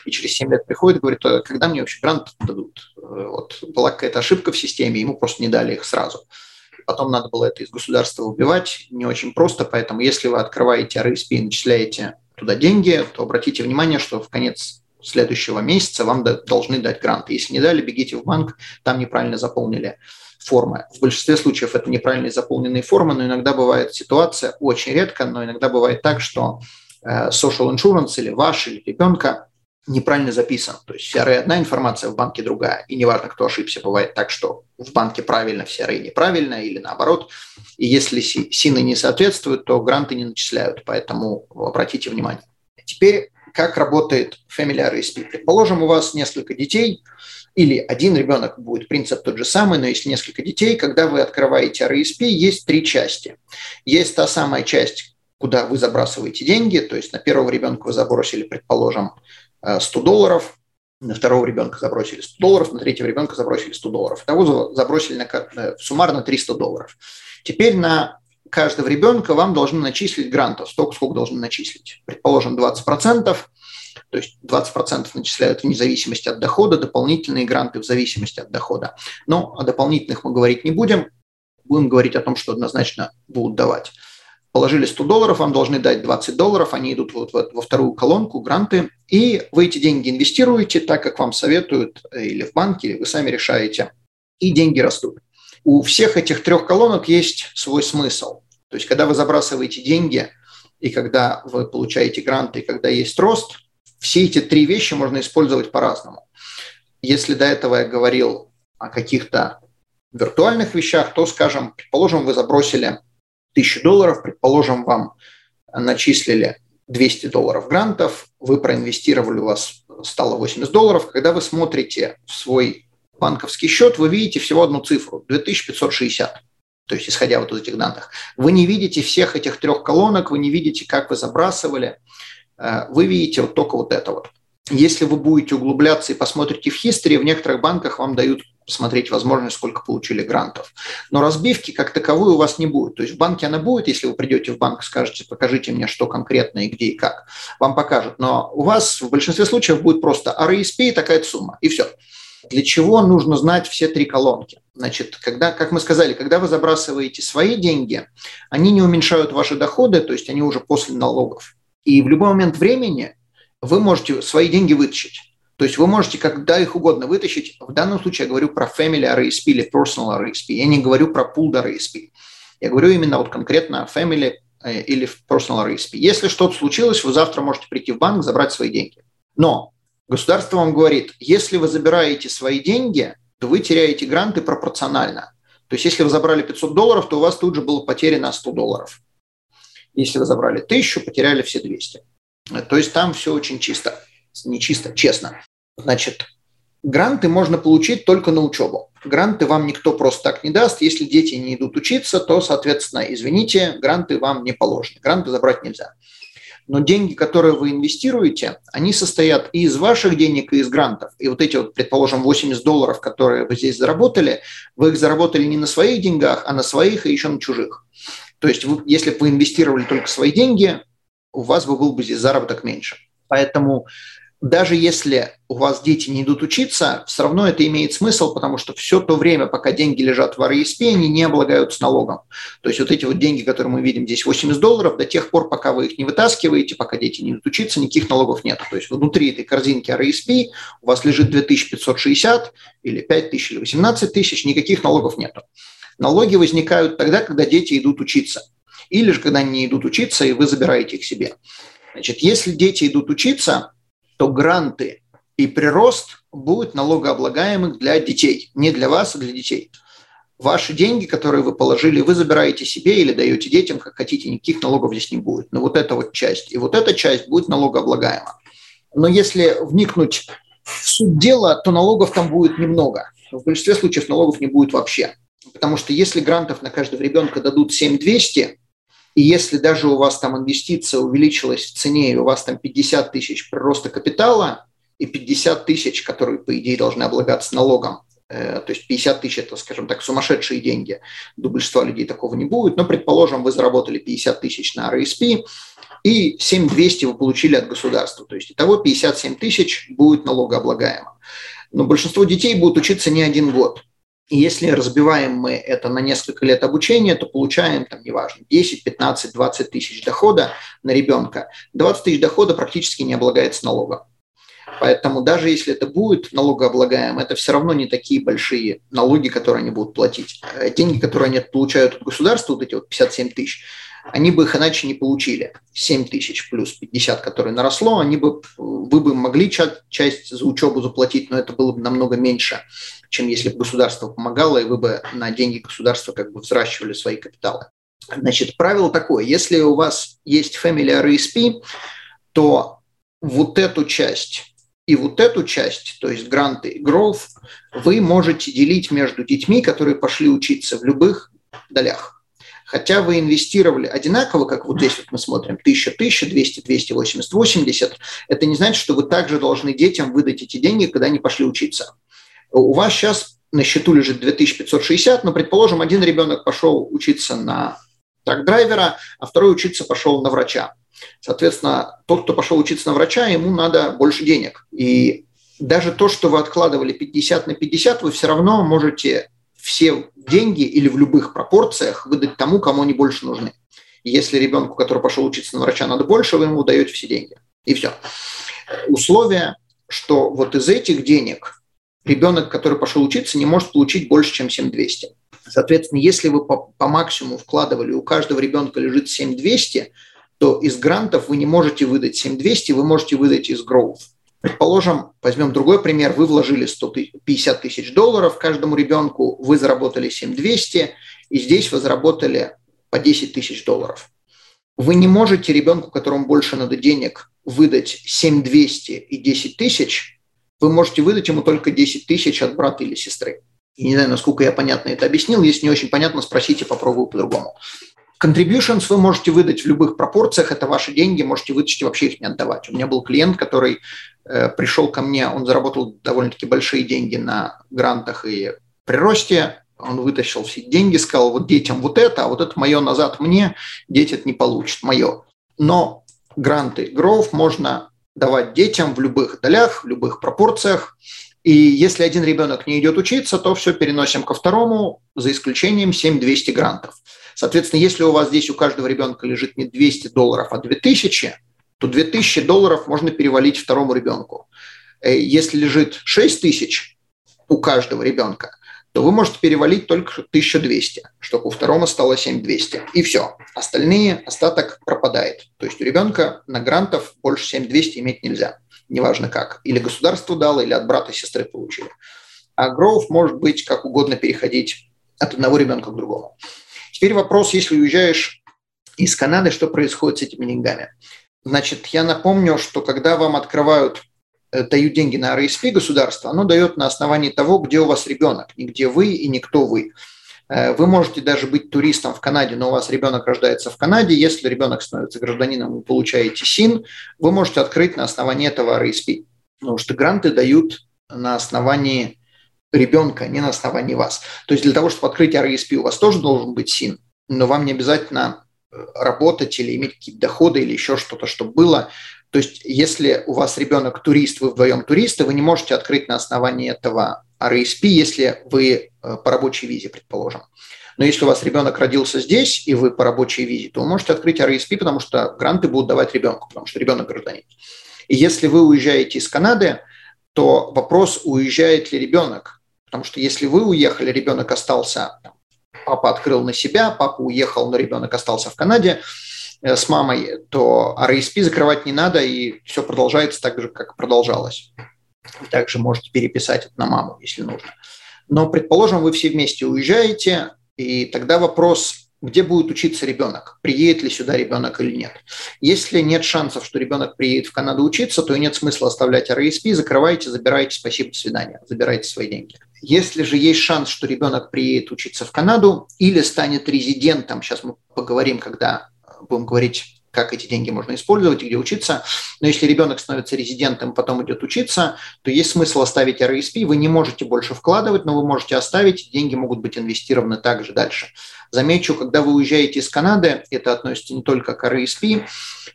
и через 7 лет приходит и говорит, а когда мне вообще грант дадут? Вот была какая-то ошибка в системе, ему просто не дали их сразу потом надо было это из государства убивать, не очень просто, поэтому если вы открываете RSP и начисляете туда деньги, то обратите внимание, что в конец следующего месяца вам должны дать грант. Если не дали, бегите в банк, там неправильно заполнили формы. В большинстве случаев это неправильно заполненные формы, но иногда бывает ситуация, очень редко, но иногда бывает так, что э, social insurance или ваш, или ребенка неправильно записан. То есть в CRA одна информация, в банке другая. И неважно, кто ошибся, бывает так, что в банке правильно, в CRA неправильно или наоборот. И если СИНы не соответствуют, то гранты не начисляют. Поэтому обратите внимание. Теперь как работает Family RSP. Предположим, у вас несколько детей, или один ребенок будет принцип тот же самый, но есть несколько детей, когда вы открываете RSP, есть три части. Есть та самая часть, куда вы забрасываете деньги, то есть на первого ребенка вы забросили, предположим, 100 э, долларов, на второго ребенка забросили 100 долларов, на третьего ребенка забросили 100 долларов. Того забросили на, э, суммарно 300 долларов. Теперь на каждого ребенка вам должны начислить грантов, столько, сколько должны начислить. Предположим, 20%, то есть 20% начисляют вне зависимости от дохода, дополнительные гранты в зависимости от дохода. Но о дополнительных мы говорить не будем, будем говорить о том, что однозначно будут давать положили 100 долларов, вам должны дать 20 долларов, они идут вот во вторую колонку, гранты, и вы эти деньги инвестируете так, как вам советуют, э, или в банке, или вы сами решаете, и деньги растут. У всех этих трех колонок есть свой смысл. То есть, когда вы забрасываете деньги, и когда вы получаете гранты, и когда есть рост, все эти три вещи можно использовать по-разному. Если до этого я говорил о каких-то виртуальных вещах, то, скажем, предположим, вы забросили 1000 долларов, предположим, вам начислили 200 долларов грантов, вы проинвестировали, у вас стало 80 долларов. Когда вы смотрите в свой банковский счет, вы видите всего одну цифру – 2560 то есть исходя вот из этих данных. Вы не видите всех этих трех колонок, вы не видите, как вы забрасывали, э, вы видите вот только вот это вот. Если вы будете углубляться и посмотрите в history, в некоторых банках вам дают посмотреть возможность, сколько получили грантов. Но разбивки как таковой у вас не будет. То есть в банке она будет, если вы придете в банк и скажете, покажите мне, что конкретно и где и как. Вам покажут. Но у вас в большинстве случаев будет просто RSP и такая сумма, и все. Для чего нужно знать все три колонки? Значит, когда, как мы сказали, когда вы забрасываете свои деньги, они не уменьшают ваши доходы, то есть они уже после налогов. И в любой момент времени вы можете свои деньги вытащить. То есть вы можете когда их угодно вытащить. В данном случае я говорю про Family RSP или Personal RSP. Я не говорю про Pooled RSP. Я говорю именно вот конкретно Family э, или Personal RSP. Если что-то случилось, вы завтра можете прийти в банк, забрать свои деньги. Но государство вам говорит, если вы забираете свои деньги, то вы теряете гранты пропорционально. То есть если вы забрали 500 долларов, то у вас тут же было потеряно 100 долларов. Если вы забрали 1000, потеряли все 200. То есть там все очень чисто. Не чисто, честно. Значит, гранты можно получить только на учебу. Гранты вам никто просто так не даст. Если дети не идут учиться, то, соответственно, извините, гранты вам не положены. Гранты забрать нельзя. Но деньги, которые вы инвестируете, они состоят и из ваших денег, и из грантов. И вот эти вот, предположим, 80 долларов, которые вы здесь заработали, вы их заработали не на своих деньгах, а на своих и еще на чужих. То есть, вы, если бы вы инвестировали только свои деньги, у вас бы был бы здесь заработок меньше. Поэтому даже если у вас дети не идут учиться, все равно это имеет смысл, потому что все то время, пока деньги лежат в РСП, они не облагаются налогом. То есть вот эти вот деньги, которые мы видим здесь, 80 долларов, до тех пор, пока вы их не вытаскиваете, пока дети не идут учиться, никаких налогов нет. То есть внутри этой корзинки РСП у вас лежит 2560 или 5000 или 18 тысяч, никаких налогов нет. Налоги возникают тогда, когда дети идут учиться. Или же когда они не идут учиться, и вы забираете их себе. Значит, если дети идут учиться, то гранты и прирост будут налогооблагаемых для детей, не для вас, а для детей. Ваши деньги, которые вы положили, вы забираете себе или даете детям, как хотите, никаких налогов здесь не будет. Но вот эта вот часть и вот эта часть будет налогооблагаема. Но если вникнуть в суть дела, то налогов там будет немного. В большинстве случаев налогов не будет вообще. Потому что если грантов на каждого ребенка дадут 7200, и если даже у вас там инвестиция увеличилась в цене, и у вас там 50 тысяч прироста капитала и 50 тысяч, которые, по идее, должны облагаться налогом, э, то есть 50 тысяч – это, скажем так, сумасшедшие деньги. У большинства людей такого не будет. Но, предположим, вы заработали 50 тысяч на RSP, и 7200 вы получили от государства. То есть итого 57 тысяч будет налогооблагаемо. Но большинство детей будут учиться не один год. И если разбиваем мы это на несколько лет обучения, то получаем, там, неважно, 10, 15, 20 тысяч дохода на ребенка. 20 тысяч дохода практически не облагается налогом. Поэтому даже если это будет налогооблагаемо, это все равно не такие большие налоги, которые они будут платить. Э, деньги, которые они получают от государства, вот эти вот 57 тысяч, они бы их иначе не получили. 7 тысяч плюс 50, которые наросло, они бы, вы бы могли часть за учебу заплатить, но это было бы намного меньше, чем если бы государство помогало, и вы бы на деньги государства как бы взращивали свои капиталы. Значит, правило такое, если у вас есть Family RSP, то вот эту часть и вот эту часть, то есть гранты и growth, вы можете делить между детьми, которые пошли учиться в любых долях. Хотя вы инвестировали одинаково, как вот здесь вот мы смотрим, 1000, 1200, 200, 80, 80, это не значит, что вы также должны детям выдать эти деньги, когда они пошли учиться. У вас сейчас на счету лежит 2560, но, предположим, один ребенок пошел учиться на трак-драйвера, а второй учиться пошел на врача. Соответственно, тот, кто пошел учиться на врача, ему надо больше денег. И даже то, что вы откладывали 50 на 50, вы все равно можете все деньги или в любых пропорциях выдать тому, кому они больше нужны. Если ребенку, который пошел учиться на врача, надо больше, вы ему даете все деньги. И все. Условие, что вот из этих денег ребенок, который пошел учиться, не может получить больше, чем 7200. Соответственно, если вы по, по максимуму вкладывали, у каждого ребенка лежит 7200, то из грантов вы не можете выдать 7200, вы можете выдать из growth. Предположим, возьмем другой пример, вы вложили 150 тысяч долларов каждому ребенку, вы заработали 7200, и здесь вы заработали по 10 тысяч долларов. Вы не можете ребенку, которому больше надо денег, выдать 7200 и 10 тысяч, вы можете выдать ему только 10 тысяч от брата или сестры. И не знаю, насколько я понятно это объяснил. Если не очень понятно, спросите, попробую по-другому. Contributions вы можете выдать в любых пропорциях, это ваши деньги, можете вытащить и вообще их не отдавать. У меня был клиент, который э, пришел ко мне, он заработал довольно-таки большие деньги на грантах и приросте, он вытащил все деньги, сказал, вот детям вот это, а вот это мое назад мне, дети это не получат, мое. Но гранты Growth можно давать детям в любых долях, в любых пропорциях. И если один ребенок не идет учиться, то все переносим ко второму, за исключением 7200 грантов. Соответственно, если у вас здесь у каждого ребенка лежит не 200 долларов, а 2000, то 2000 долларов можно перевалить второму ребенку. Э, если лежит 6000 у каждого ребенка, то вы можете перевалить только 1200, чтобы у второго стало 7200. И все. Остальные, остаток пропадает. То есть у ребенка на грантов больше 7200 иметь нельзя. Неважно как. Или государство дало, или от брата и сестры получили. А гроув может быть как угодно переходить от одного ребенка к другому. Теперь вопрос, если уезжаешь из Канады, что происходит с этими деньгами? Значит, я напомню, что когда вам открывают Э, дают деньги на RSP государство, оно дает на основании того, где у вас ребенок, не где вы и не кто вы. Э, вы можете даже быть туристом в Канаде, но у вас ребенок рождается в Канаде. Если ребенок становится гражданином, вы получаете СИН, вы можете открыть на основании этого RSP. Потому что гранты дают на основании ребенка, не на основании вас. То есть для того, чтобы открыть RSP, у вас тоже должен быть СИН, но вам не обязательно э, работать или иметь какие-то доходы или еще что-то, чтобы было. То есть, если у вас ребенок турист, вы вдвоем туристы, вы не можете открыть на основании этого RSP, если вы э, по рабочей визе, предположим. Но если у вас ребенок родился здесь, и вы по рабочей визе, то вы можете открыть RSP, потому что гранты будут давать ребенку, потому что ребенок гражданин. И если вы уезжаете из Канады, то вопрос, уезжает ли ребенок. Потому что если вы уехали, ребенок остался, папа открыл на себя, папа уехал, но ребенок остался в Канаде, Э, с мамой, то RSP закрывать не надо, и все продолжается так же, как продолжалось. Вы также можете переписать это на маму, если нужно. Но, предположим, вы все вместе уезжаете, и тогда вопрос, где будет учиться ребенок, приедет ли сюда ребенок или нет. Если нет шансов, что ребенок приедет в Канаду учиться, то и нет смысла оставлять RSP, закрывайте, забирайте, спасибо, до свидания, забирайте свои деньги. Если же есть шанс, что ребенок приедет учиться в Канаду или станет резидентом, сейчас мы поговорим, когда будем говорить, как эти деньги можно использовать где учиться. Но если ребенок становится резидентом, потом идет учиться, то есть смысл оставить RSP. Вы не можете больше вкладывать, но вы можете оставить, деньги могут быть инвестированы также дальше. Замечу, когда вы уезжаете из Канады, это относится не только к RSP,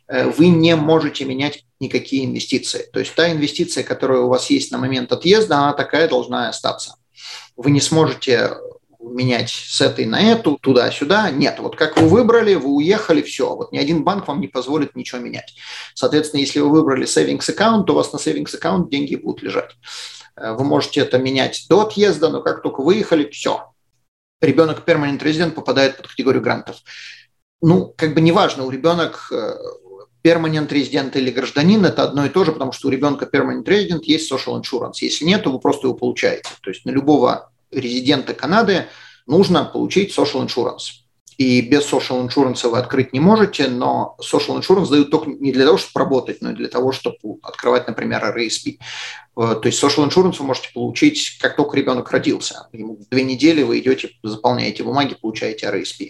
э, вы не можете менять никакие инвестиции. То есть та инвестиция, которая у вас есть на момент отъезда, она такая должна остаться. Вы не сможете менять с этой на эту, туда-сюда. Нет, вот как вы выбрали, вы уехали, все. Вот ни один банк вам не позволит ничего менять. Соответственно, если вы выбрали savings аккаунт, то у вас на savings аккаунт деньги будут лежать. Э, вы можете это менять до отъезда, но как только выехали, все. Ребенок permanent resident попадает под категорию грантов. Ну, как бы неважно, у ребенок permanent resident или гражданин – это одно и то же, потому что у ребенка permanent resident есть social insurance. Если нет, то вы просто его получаете. То есть на любого резидента Канады нужно получить social insurance. И без social insurance вы открыть не можете, но social insurance дают только не для того, чтобы работать, но и для того, чтобы открывать, например, RSP. Э, то есть social insurance вы можете получить, как только ребенок родился. Ему две недели вы идете, заполняете бумаги, получаете RSP.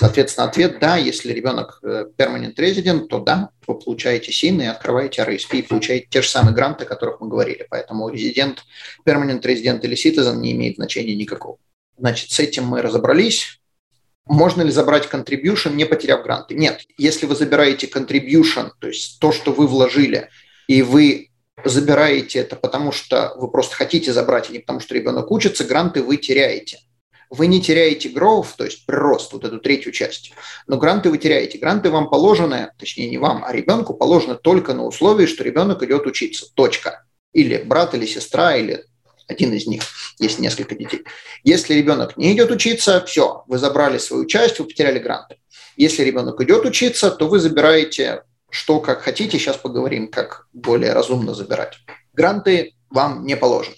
Соответственно, ответ – да, если ребенок э, permanent resident, то да, вы получаете СИН и открываете RSP и получаете те же самые гранты, о которых мы говорили. Поэтому резидент, permanent resident или citizen не имеет значения никакого. Значит, с этим мы разобрались. Можно ли забрать contribution, не потеряв гранты? Нет. Если вы забираете contribution, то есть то, что вы вложили, и вы забираете это, потому что вы просто хотите забрать, а не потому что ребенок учится, гранты вы теряете – вы не теряете growth, то есть прирост, вот эту третью часть, но гранты вы теряете. Гранты вам положены, точнее не вам, а ребенку положены только на условии, что ребенок идет учиться. Точка. Или брат, или сестра, или один из них, есть несколько детей. Если ребенок не идет учиться, все, вы забрали свою часть, вы потеряли гранты. Если ребенок идет учиться, то вы забираете что как хотите. Сейчас поговорим, как более разумно забирать. Гранты вам не положены.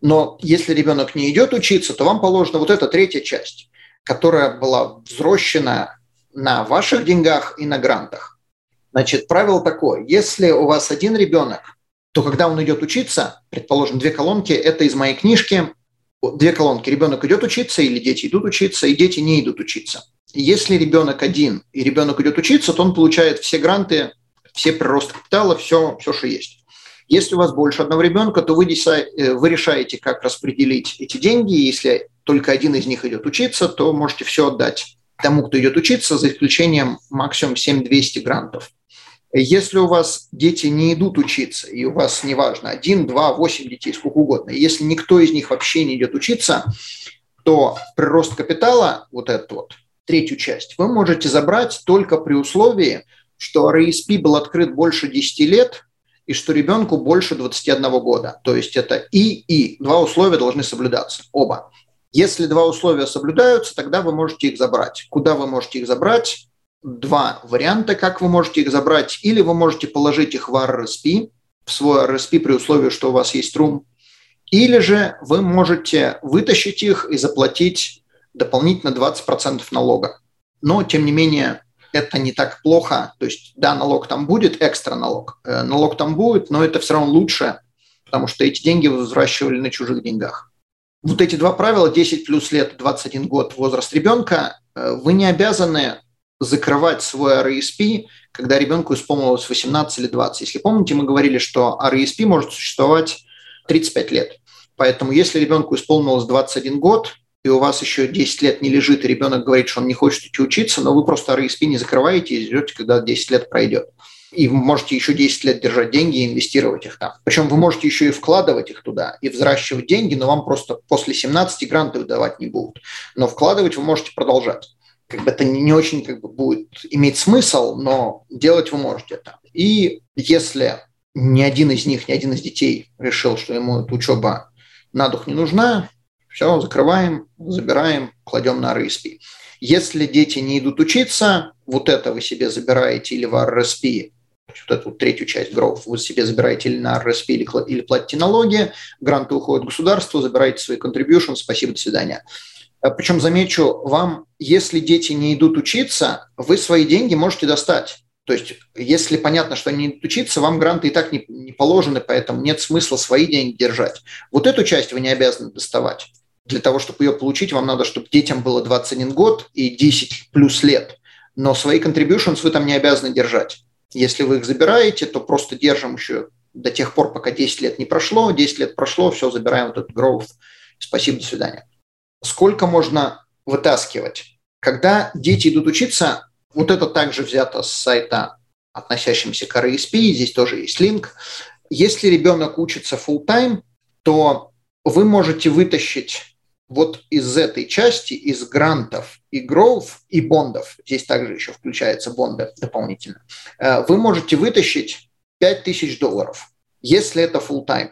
Но если ребенок не идет учиться, то вам положена вот эта третья часть, которая была взрощена на ваших деньгах и на грантах. Значит, правило такое, если у вас один ребенок, то когда он идет учиться, предположим, две колонки, это из моей книжки, две колонки, ребенок идет учиться или дети идут учиться, и дети не идут учиться. Если ребенок один и ребенок идет учиться, то он получает все гранты, все прирост капитала, все, все, что есть. Если у вас больше одного ребенка, то вы, э, вы решаете, как распределить эти деньги. Если только один из них идет учиться, то можете все отдать тому, кто идет учиться, за исключением максимум 7200 грантов. Если у вас дети не идут учиться, и у вас, неважно, один, два, восемь детей, сколько угодно, если никто из них вообще не идет учиться, то прирост капитала, вот этот вот, третью часть, вы можете забрать только при условии, что RSP был открыт больше 10 лет и что ребенку больше 21 года. То есть это и и. Два условия должны соблюдаться, оба. Если два условия соблюдаются, тогда вы можете их забрать. Куда вы можете их забрать? два варианта, как вы можете их забрать. Или вы можете положить их в RSP, в свой RSP при условии, что у вас есть рум. Или же вы можете вытащить их и заплатить дополнительно 20% налога. Но, тем не менее, это не так плохо. То есть, да, налог там будет, экстра налог. Э, налог там будет, но это все равно лучше, потому что эти деньги вы возвращали на чужих деньгах. Вот эти два правила, 10 плюс лет, 21 год, возраст ребенка, э, вы не обязаны закрывать свой RESP, когда ребенку исполнилось 18 или 20. Если помните, мы говорили, что RESP может существовать 35 лет. Поэтому если ребенку исполнилось 21 год, и у вас еще 10 лет не лежит, и ребенок говорит, что он не хочет идти учиться, но вы просто RESP не закрываете и ждете, когда 10 лет пройдет. И вы можете еще 10 лет держать деньги и инвестировать их там. Причем вы можете еще и вкладывать их туда, и взращивать деньги, но вам просто после 17 гранты выдавать не будут. Но вкладывать вы можете продолжать как бы это не очень как бы будет иметь смысл, но делать вы можете это. И если ни один из них, ни один из детей решил, что ему эта учеба на дух не нужна, все, закрываем, забираем, кладем на RSP. Если дети не идут учиться, вот это вы себе забираете или в RSP, вот эту третью часть growth вы себе забираете или на RSP, или, или платите налоги, гранты уходят государству, забираете свои contribution, спасибо, до свидания. Э, Причем, замечу, вам, если дети не идут учиться, вы свои деньги можете достать. То есть, если понятно, что они идут учиться, вам гранты и так не, не положены, поэтому нет смысла свои деньги держать. Вот эту часть вы не обязаны доставать. Для того, чтобы ее получить, вам надо, чтобы детям было 21 год и 10 плюс лет. Но свои contributions вы там не обязаны держать. Если вы их забираете, то просто держим еще до тех пор, пока 10 лет не прошло. 10 лет прошло, все, забираем вот этот growth. Спасибо, до свидания сколько можно вытаскивать. Когда дети идут учиться, вот это также взято с сайта, относящимся к RSP, здесь тоже есть линк. Если ребенок учится full time, то вы можете вытащить вот из этой части, из грантов и growth и бондов, здесь также еще включаются бонды дополнительно, э, вы можете вытащить 5000 долларов, если это full time,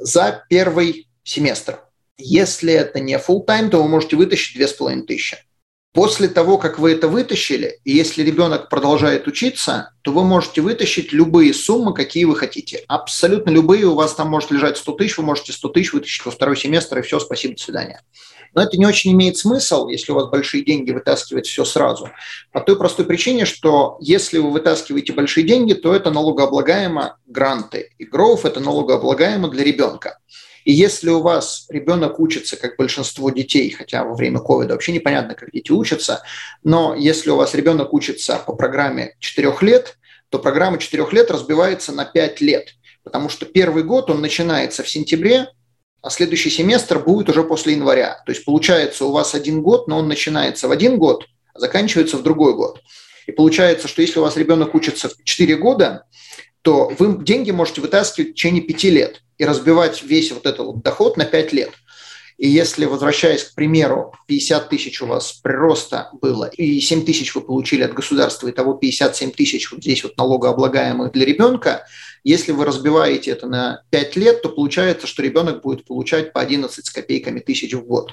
за первый семестр. Если это не full time, то вы можете вытащить 2500. После того, как вы это вытащили, и если ребенок продолжает учиться, то вы можете вытащить любые суммы, какие вы хотите. Абсолютно любые. У вас там может лежать 100 тысяч, вы можете 100 тысяч вытащить во второй семестр, и все, спасибо, до свидания. Но это не очень имеет смысл, если у вас большие деньги, вытаскивать все сразу. По той простой причине, что если вы вытаскиваете большие деньги, то это налогооблагаемо гранты. И гроув – это налогооблагаемо для ребенка. И если у вас ребенок учится, как большинство детей, хотя во время ковида вообще непонятно, как дети учатся, но если у вас ребенок учится по программе 4 лет, то программа 4 лет разбивается на 5 лет, потому что первый год он начинается в сентябре, а следующий семестр будет уже после января. То есть получается у вас один год, но он начинается в один год, а заканчивается в другой год. И получается, что если у вас ребенок учится в 4 года, то вы деньги можете вытаскивать в течение 5 лет и разбивать весь вот этот вот доход на 5 лет. И если, возвращаясь к примеру, 50 тысяч у вас прироста было, и 7 тысяч вы получили от государства, и того 57 тысяч вот здесь вот налогооблагаемых для ребенка, если вы разбиваете это на 5 лет, то получается, что ребенок будет получать по 11 с копейками тысяч в год,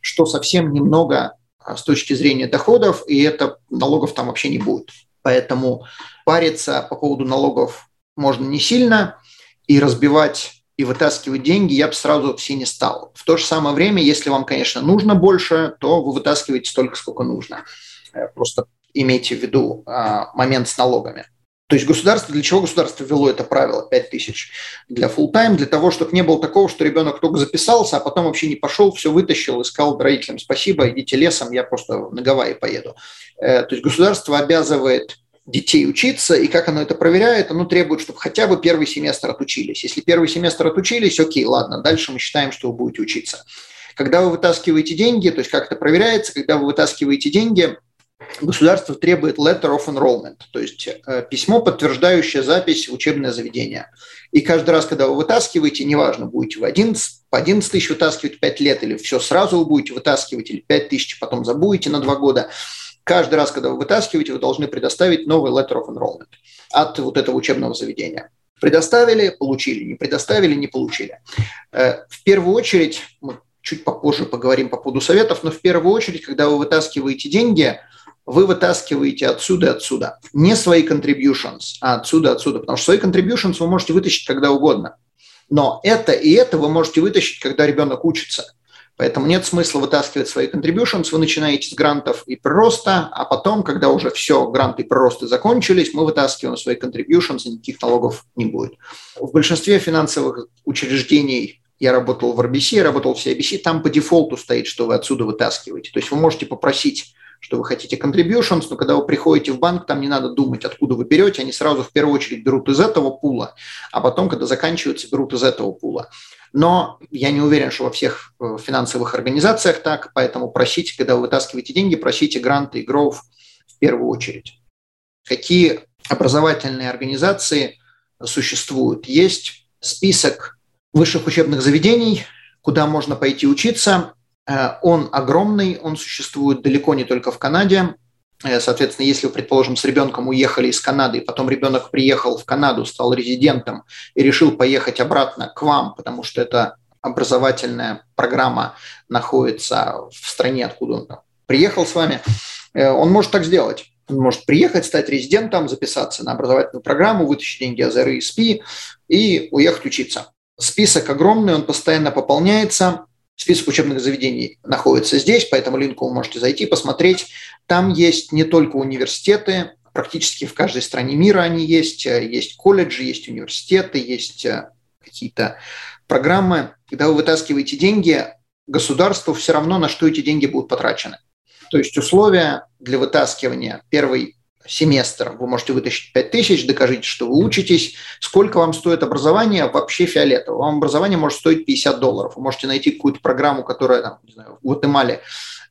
что совсем немного а, с точки зрения доходов, и это налогов там вообще не будет. Поэтому париться по поводу налогов можно не сильно, и разбивать и вытаскивать деньги я бы сразу все не стал. В то же самое время, если вам, конечно, нужно больше, то вы вытаскиваете столько, сколько нужно. Э, просто имейте в виду а, момент с налогами. То есть государство, для чего государство ввело это правило 5 тысяч для full time? Для того, чтобы не было такого, что ребенок только записался, а потом вообще не пошел, все вытащил и сказал родителям спасибо, идите лесом, я просто на Гавайи поеду. Э, то есть государство обязывает детей учиться, и как оно это проверяет, оно требует, чтобы хотя бы первый семестр отучились. Если первый семестр отучились, окей, ладно, дальше мы считаем, что вы будете учиться. Когда вы вытаскиваете деньги, то есть как это проверяется, когда вы вытаскиваете деньги, государство требует letter of enrollment, то есть э, письмо, подтверждающее запись в учебное заведение. И каждый раз, когда вы вытаскиваете, неважно, будете вы 11, по 11 тысяч вытаскивать 5 лет, или все сразу вы будете вытаскивать, или 5 тысяч потом забудете на 2 года, каждый раз, когда вы вытаскиваете, вы должны предоставить новый letter of enrollment от вот этого учебного заведения. Предоставили, получили, не предоставили, не получили. Э, в первую очередь, мы чуть попозже поговорим по поводу советов, но в первую очередь, когда вы вытаскиваете деньги, вы вытаскиваете отсюда и отсюда. Не свои contributions, а отсюда отсюда. Потому что свои contributions вы можете вытащить когда угодно. Но это и это вы можете вытащить, когда ребенок учится. Поэтому нет смысла вытаскивать свои contributions, вы начинаете с грантов и прироста, а потом, когда уже все, гранты и приросты закончились, мы вытаскиваем свои contributions, и никаких налогов не будет. В большинстве финансовых учреждений я работал в RBC, я работал в CIBC, там по дефолту стоит, что вы отсюда вытаскиваете. То есть вы можете попросить что вы хотите contributions, но когда вы приходите в банк, там не надо думать, откуда вы берете, они сразу в первую очередь берут из этого пула, а потом, когда заканчиваются, берут из этого пула. Но я не уверен, что во всех э, финансовых организациях так, поэтому просите, когда вы вытаскиваете деньги, просите гранты и гроув в первую очередь. Какие образовательные организации существуют? Есть список высших учебных заведений, куда можно пойти учиться. Э, он огромный, он существует далеко не только в Канаде. Э, соответственно, если предположим, с ребенком уехали из Канады, и потом ребенок приехал в Канаду, стал резидентом и решил поехать обратно к вам, потому что эта образовательная программа находится в стране, откуда он приехал с вами, э, он может так сделать. Он может приехать, стать резидентом, записаться на образовательную программу, вытащить деньги из РСП и уехать учиться. Список огромный, он постоянно пополняется. Список учебных заведений находится здесь, поэтому линку вы можете зайти, посмотреть. Там есть не только университеты, практически в каждой стране мира они есть. Есть колледжи, есть университеты, есть э, какие-то программы. Когда вы вытаскиваете деньги, государству все равно, на что эти деньги будут потрачены. То есть условия для вытаскивания первой семестр, вы можете вытащить 5 тысяч, докажите, что вы учитесь. Сколько вам стоит образование, вообще фиолетово. Вам образование может стоить 50 долларов. Вы можете найти какую-то программу, которая там, не знаю, в Гватемале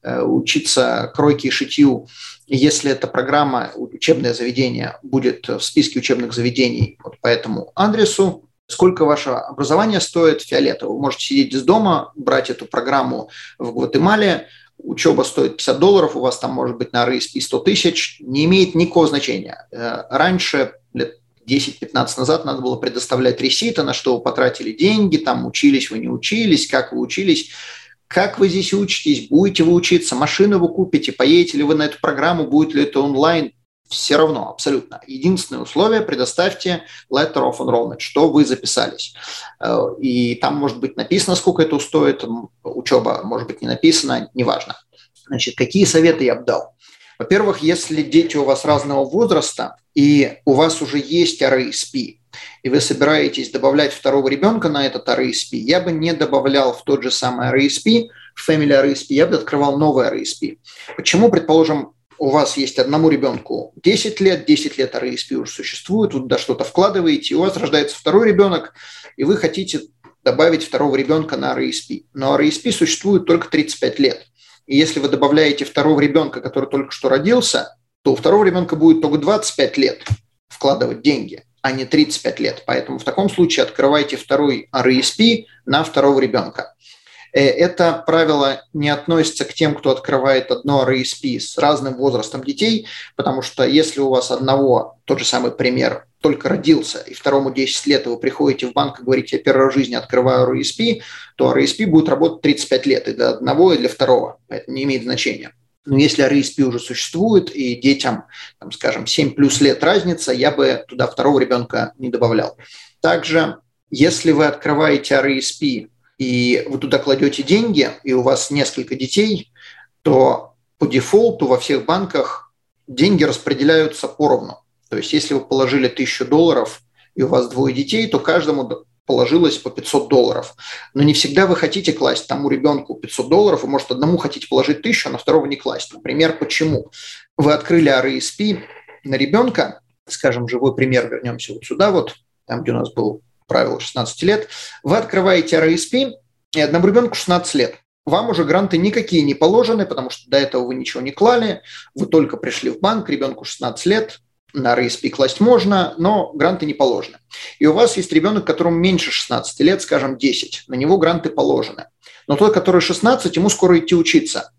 э, учиться кройке и шитью. Если эта программа, учебное заведение, будет в списке учебных заведений вот по этому адресу, сколько ваше образование стоит фиолетово. Вы можете сидеть из дома, брать эту программу в Гватемале, учеба стоит 50 долларов, у вас там может быть на RSP 100 тысяч, не имеет никакого значения. Э, раньше, лет 10-15 назад, надо было предоставлять реситы, на что вы потратили деньги, там учились вы не учились, как вы учились, как вы здесь учитесь, будете вы учиться, машину вы купите, поедете ли вы на эту программу, будет ли это онлайн, все равно, абсолютно. Единственное условие – предоставьте letter of enrollment, что вы записались. Э, и там может быть написано, сколько это стоит, учеба может быть не написано, неважно. Значит, какие советы я бы дал? Во-первых, если дети у вас разного возраста, и у вас уже есть RSP, и вы собираетесь добавлять второго ребенка на этот RSP, я бы не добавлял в тот же самый RSP, в Family RSP, я бы открывал новый RSP. Почему, предположим, у вас есть одному ребенку 10 лет, 10 лет RSP уже существует, вы туда что-то вкладываете, и у вас рождается второй ребенок, и вы хотите добавить второго ребенка на RSP. Но RSP существует только 35 лет. И если вы добавляете второго ребенка, который только что родился, то у второго ребенка будет только 25 лет вкладывать деньги, а не 35 лет. Поэтому в таком случае открывайте второй RSP на второго ребенка. Э, это правило не относится к тем, кто открывает одно RSP с разным возрастом детей, потому что если у вас одного, тот же самый пример, только родился, и второму 10 лет, и вы приходите в банк и говорите, я первый раз в жизни открываю RSP, то RSP будет работать 35 лет и для одного, и для второго. Это не имеет значения. Но если RSP уже существует, и детям, там, скажем, 7 плюс лет разница, я бы туда второго ребенка не добавлял. Также, если вы открываете RSP и вы туда кладете деньги, и у вас несколько детей, то по дефолту во всех банках деньги распределяются поровну. То есть если вы положили 1000 долларов, и у вас двое детей, то каждому положилось по 500 долларов. Но не всегда вы хотите класть тому ребенку 500 долларов, вы, может, одному хотите положить 1000, а на второго не класть. Например, почему? Вы открыли RSP на ребенка, скажем, живой пример, вернемся вот сюда вот, там, где у нас был правило 16 лет, вы открываете RSP, и одному ребенку 16 лет. вам уже гранты никакие не положены, потому что до этого вы ничего не клали, вы только пришли в банк, ребенку 16 лет, на RSP класть можно, но гранты не положены. И у вас есть ребенок, которому меньше 16 лет, скажем, 10, на него гранты положены. Но тот, который 16, ему скоро идти учиться.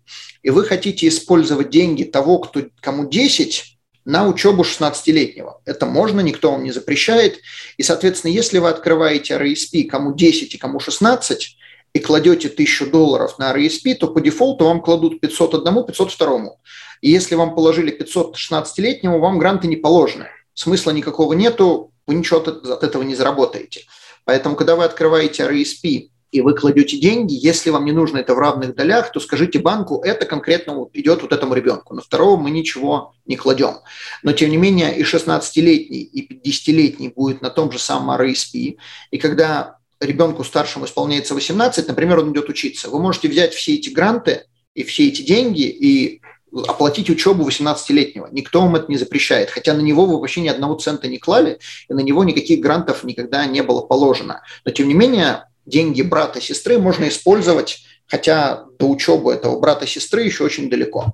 И вы хотите использовать деньги того, кто, кому 10, на учебу 16-летнего. Это можно, никто вам не запрещает. И, соответственно, если вы открываете RSP кому 10 и кому 16, и кладете 1000 долларов на RSP, то по дефолту вам кладут 501, 502. И если вам положили 516-летнему, вам гранты не положены. Смысла никакого нету, вы ничего от этого не заработаете. Поэтому, когда вы открываете RSP и вы кладете деньги, если вам не нужно это в равных долях, то скажите банку, это конкретно идет вот этому ребенку. На второго мы ничего не кладем. Но, тем не менее, и 16-летний, и 50-летний будет на том же самом RSP. И когда ребенку старшему исполняется 18, например, он идет учиться, вы можете взять все эти гранты и все эти деньги и оплатить учебу 18-летнего. Никто вам это не запрещает. Хотя на него вы вообще ни одного цента не клали, и на него никаких грантов никогда не было положено. Но, тем не менее, деньги брата сестры можно использовать, хотя до учебы этого брата сестры еще очень далеко.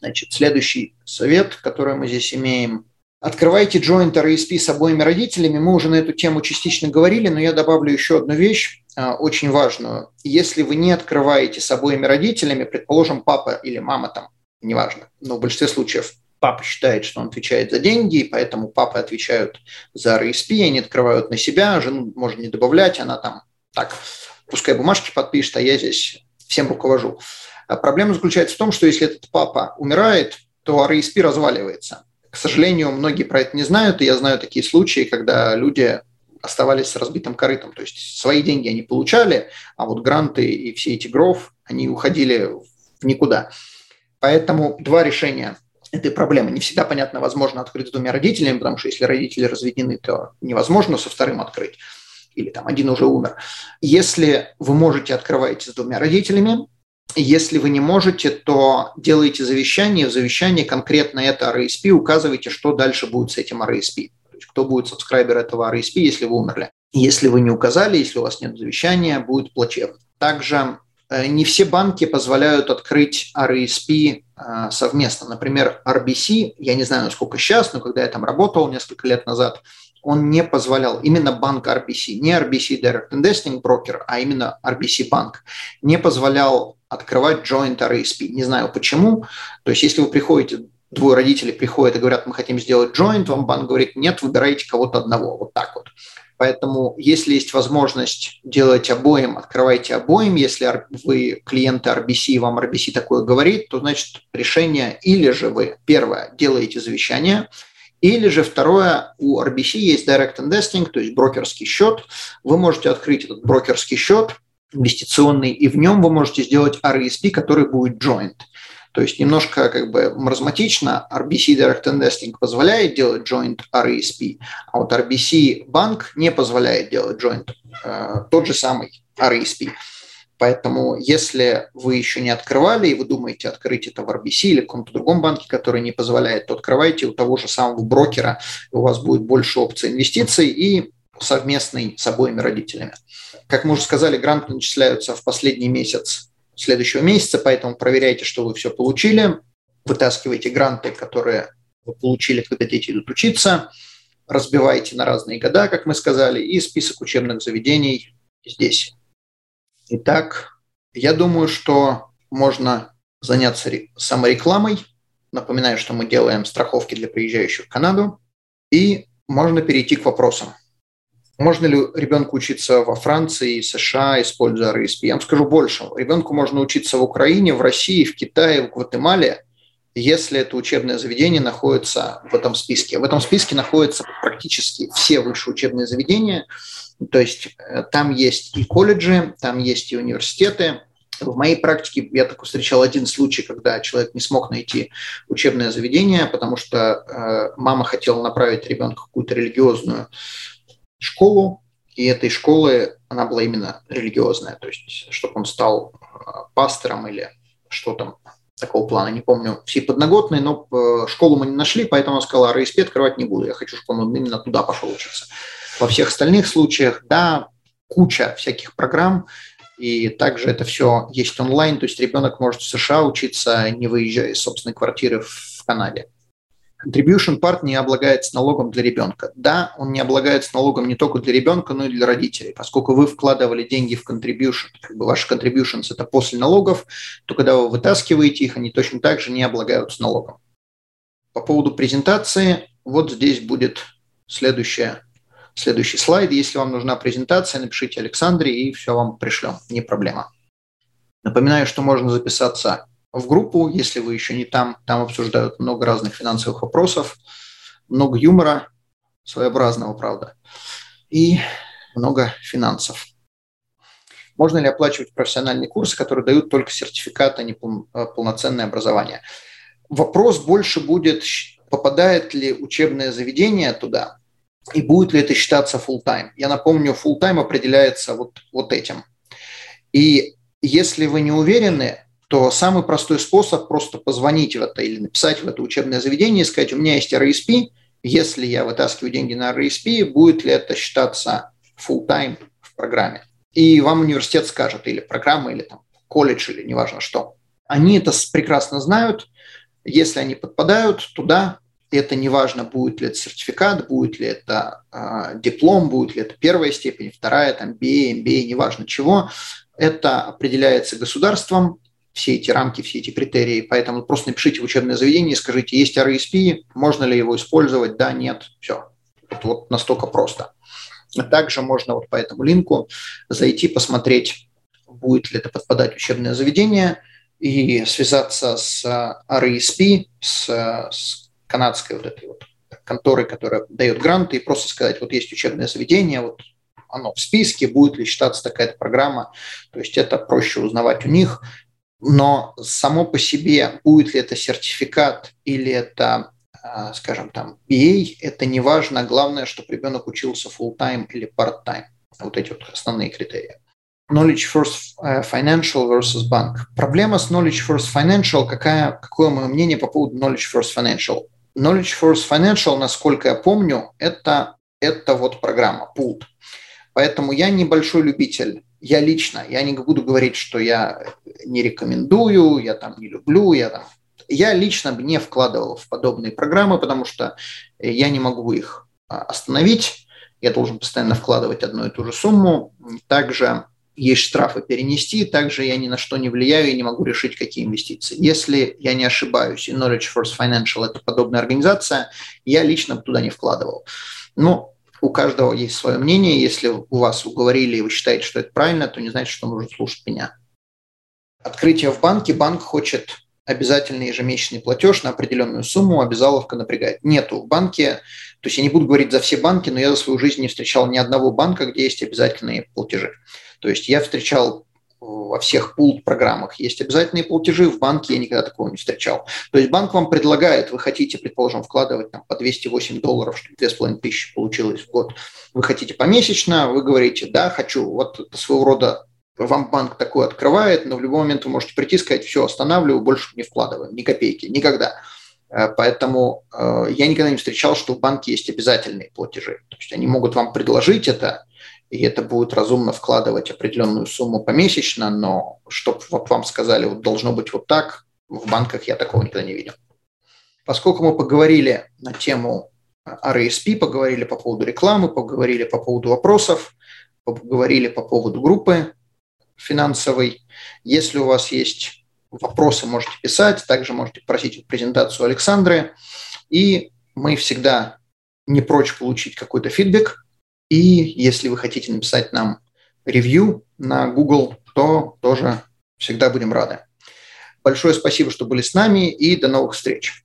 Значит, следующий совет, который мы здесь имеем. Открывайте joint RSP с обоими родителями. Мы уже на эту тему частично говорили, но я добавлю еще одну вещь, а, очень важную. Если вы не открываете с обоими родителями, предположим, папа или мама там, неважно, но в большинстве случаев папа считает, что он отвечает за деньги, и поэтому папы отвечают за RSP, они открывают на себя, жену можно не добавлять, она там так, пускай бумажки подпишет, а я здесь всем руковожу. А проблема заключается в том, что если этот папа умирает, то RSP разваливается. К сожалению, многие про это не знают, и я знаю такие случаи, когда люди оставались с разбитым корытом. То есть свои деньги они получали, а вот гранты и все эти гров, они уходили в никуда. Поэтому два решения этой проблемы. Не всегда, понятно, возможно открыть с двумя родителями, потому что если родители разведены, то невозможно со вторым открыть или там один уже умер. Если вы можете, открываете с двумя родителями. Если вы не можете, то делаете завещание. В завещании конкретно это RSP, указываете, что дальше будет с этим RSP. То есть кто будет сабскрайбер этого RSP, если вы умерли. Если вы не указали, если у вас нет завещания, будет плачевно. Также э, не все банки позволяют открыть RSP э, совместно. Например, RBC, я не знаю, насколько сейчас, но когда я там работал несколько лет назад, он не позволял, именно банк RBC, не RBC Direct Investing Broker, а именно RBC банк, не позволял открывать joint RSP. Не знаю почему. То есть если вы приходите, двое родителей приходят и говорят, мы хотим сделать joint, вам банк говорит, нет, выбирайте кого-то одного. Вот так вот. Поэтому, если есть возможность делать обоим, открывайте обоим. Если вы клиенты RBC, вам RBC такое говорит, то значит решение или же вы, первое, делаете завещание – или же второе, у RBC есть Direct Investing, то есть брокерский счет. Вы можете открыть этот брокерский счет инвестиционный, и в нем вы можете сделать RESP, который будет joint. То есть немножко как бы маразматично, RBC Direct Investing позволяет делать joint RESP, а вот RBC банк не позволяет делать joint э, тот же самый RESP. Поэтому, если вы еще не открывали, и вы думаете открыть это в RBC или в каком-то другом банке, который не позволяет, то открывайте у того же самого брокера, и у вас будет больше опций инвестиций и совместный с обоими родителями. Как мы уже сказали, гранты начисляются в последний месяц следующего месяца, поэтому проверяйте, что вы все получили, вытаскивайте гранты, которые вы получили, когда дети идут учиться, разбивайте на разные года, как мы сказали, и список учебных заведений здесь. Итак, я думаю, что можно заняться саморекламой. Напоминаю, что мы делаем страховки для приезжающих в Канаду. И можно перейти к вопросам. Можно ли ребенку учиться во Франции, США, используя RSP? Я вам скажу больше. Ребенку можно учиться в Украине, в России, в Китае, в Гватемале, если это учебное заведение находится в этом списке. В этом списке находятся практически все высшие учебные заведения – то есть э, там есть и колледжи, там есть и университеты. В моей практике я только встречал один случай, когда человек не смог найти учебное заведение, потому что э, мама хотела направить ребенка в какую-то религиозную школу, и этой школы она была именно религиозная, то есть чтобы он стал э, пастором или что там такого плана, не помню, все подноготные, но э, школу мы не нашли, поэтому он сказал, а РСП открывать не буду, я хочу, чтобы он именно туда пошел учиться. Во всех остальных случаях, да, куча всяких программ, И также это все есть онлайн, то есть ребенок может в США учиться, не выезжая из собственной квартиры в Канаде. Contribution part не облагается налогом для ребенка. Да, он не облагается налогом не только для ребенка, но и для родителей. Поскольку вы вкладывали деньги в contribution, как бы ваши contributions это после налогов, то когда вы вытаскиваете их, они точно так же не облагаются налогом. По поводу презентации, вот здесь будет следующее, следующий слайд. Если вам нужна презентация, напишите Александре, и все вам пришлем, не проблема. Напоминаю, что можно записаться в группу, если вы еще не там. Там обсуждают много разных финансовых вопросов, много юмора, своеобразного, правда, и много финансов. Можно ли оплачивать профессиональные курсы, которые дают только сертификат, а не э, полноценное образование? Вопрос больше будет, попадает ли учебное заведение туда, и будет ли это считаться full time. Я напомню, full time определяется вот, вот этим. И если вы не уверены, то самый простой способ просто позвонить в это или написать в это учебное заведение и сказать, у меня есть RSP, если я вытаскиваю деньги на RSP, будет ли это считаться full-time в программе. И вам университет скажет, или программа, или там колледж, или неважно что. Они это прекрасно знают. Если они подпадают туда, это неважно, будет ли это сертификат, будет ли это э, диплом, будет ли это первая степень, вторая, там, BA, MBA, неважно чего, это определяется государством, все эти рамки, все эти критерии. Поэтому просто напишите в учебное заведение и скажите, есть RSP, можно ли его использовать, да, нет, все. Это вот настолько просто. Также можно вот по этому линку зайти, посмотреть, будет ли это подпадать учебное заведение, и связаться с RSP, с, с канадской вот этой вот конторой, которая дает гранты, и просто сказать, вот есть учебное заведение, вот оно в списке, будет ли считаться такая-то программа. То есть это проще узнавать у них, но само по себе, будет ли это сертификат или это, а, скажем, там, BA, это не важно. Главное, чтобы ребенок учился full-time или part-time. Вот эти вот основные критерии. Knowledge First э, Financial versus Bank. Проблема с Knowledge First Financial, какая, какое мое мнение по поводу Knowledge First Financial? Knowledge First Financial, насколько я помню, это, это вот программа, Pooled. Поэтому я небольшой любитель я лично, я не буду говорить, что я не рекомендую, я там не люблю, я там... Я лично бы не вкладывал в подобные программы, потому что я не могу их а, остановить, я должен постоянно вкладывать одну и ту же сумму. Также есть штрафы перенести, также я ни на что не влияю и не могу решить, какие инвестиции. Если я не ошибаюсь, и Knowledge First Financial – это подобная организация, я лично туда не вкладывал. Но у каждого есть свое мнение. Если у вас уговорили и вы считаете, что это правильно, то не значит, что нужно слушать меня. Открытие в банке. Банк хочет обязательный ежемесячный платеж на определенную сумму, обязаловка напрягает. Нету в банке, то есть я не буду говорить за все банки, но я за свою жизнь не встречал ни одного банка, где есть обязательные платежи. То есть я встречал во всех пул-программах есть обязательные платежи, в банке я никогда такого не встречал. То есть банк вам предлагает, вы хотите, предположим, вкладывать там, по 208 долларов, чтобы 2500 получилось в год, вы хотите помесячно, вы говорите, да, хочу, вот это своего рода вам банк такой открывает, но в любой момент вы можете прийти и сказать, все, останавливаю, больше не вкладываю, ни копейки, никогда. Э, поэтому э, я никогда не встречал, что в банке есть обязательные платежи. То есть они могут вам предложить это, и это будет разумно вкладывать определенную сумму помесячно, но чтобы вот вам сказали, вот должно быть вот так, в банках я такого никогда не видел. Поскольку мы поговорили на тему RSP, поговорили по поводу рекламы, поговорили по поводу вопросов, поговорили по поводу группы финансовой. Если у вас есть вопросы, можете писать, также можете просить презентацию Александры. И мы всегда не прочь получить какой-то фидбэк, и если вы хотите написать нам ревью на Google, то тоже всегда будем рады. Большое спасибо, что были с нами, и до новых встреч.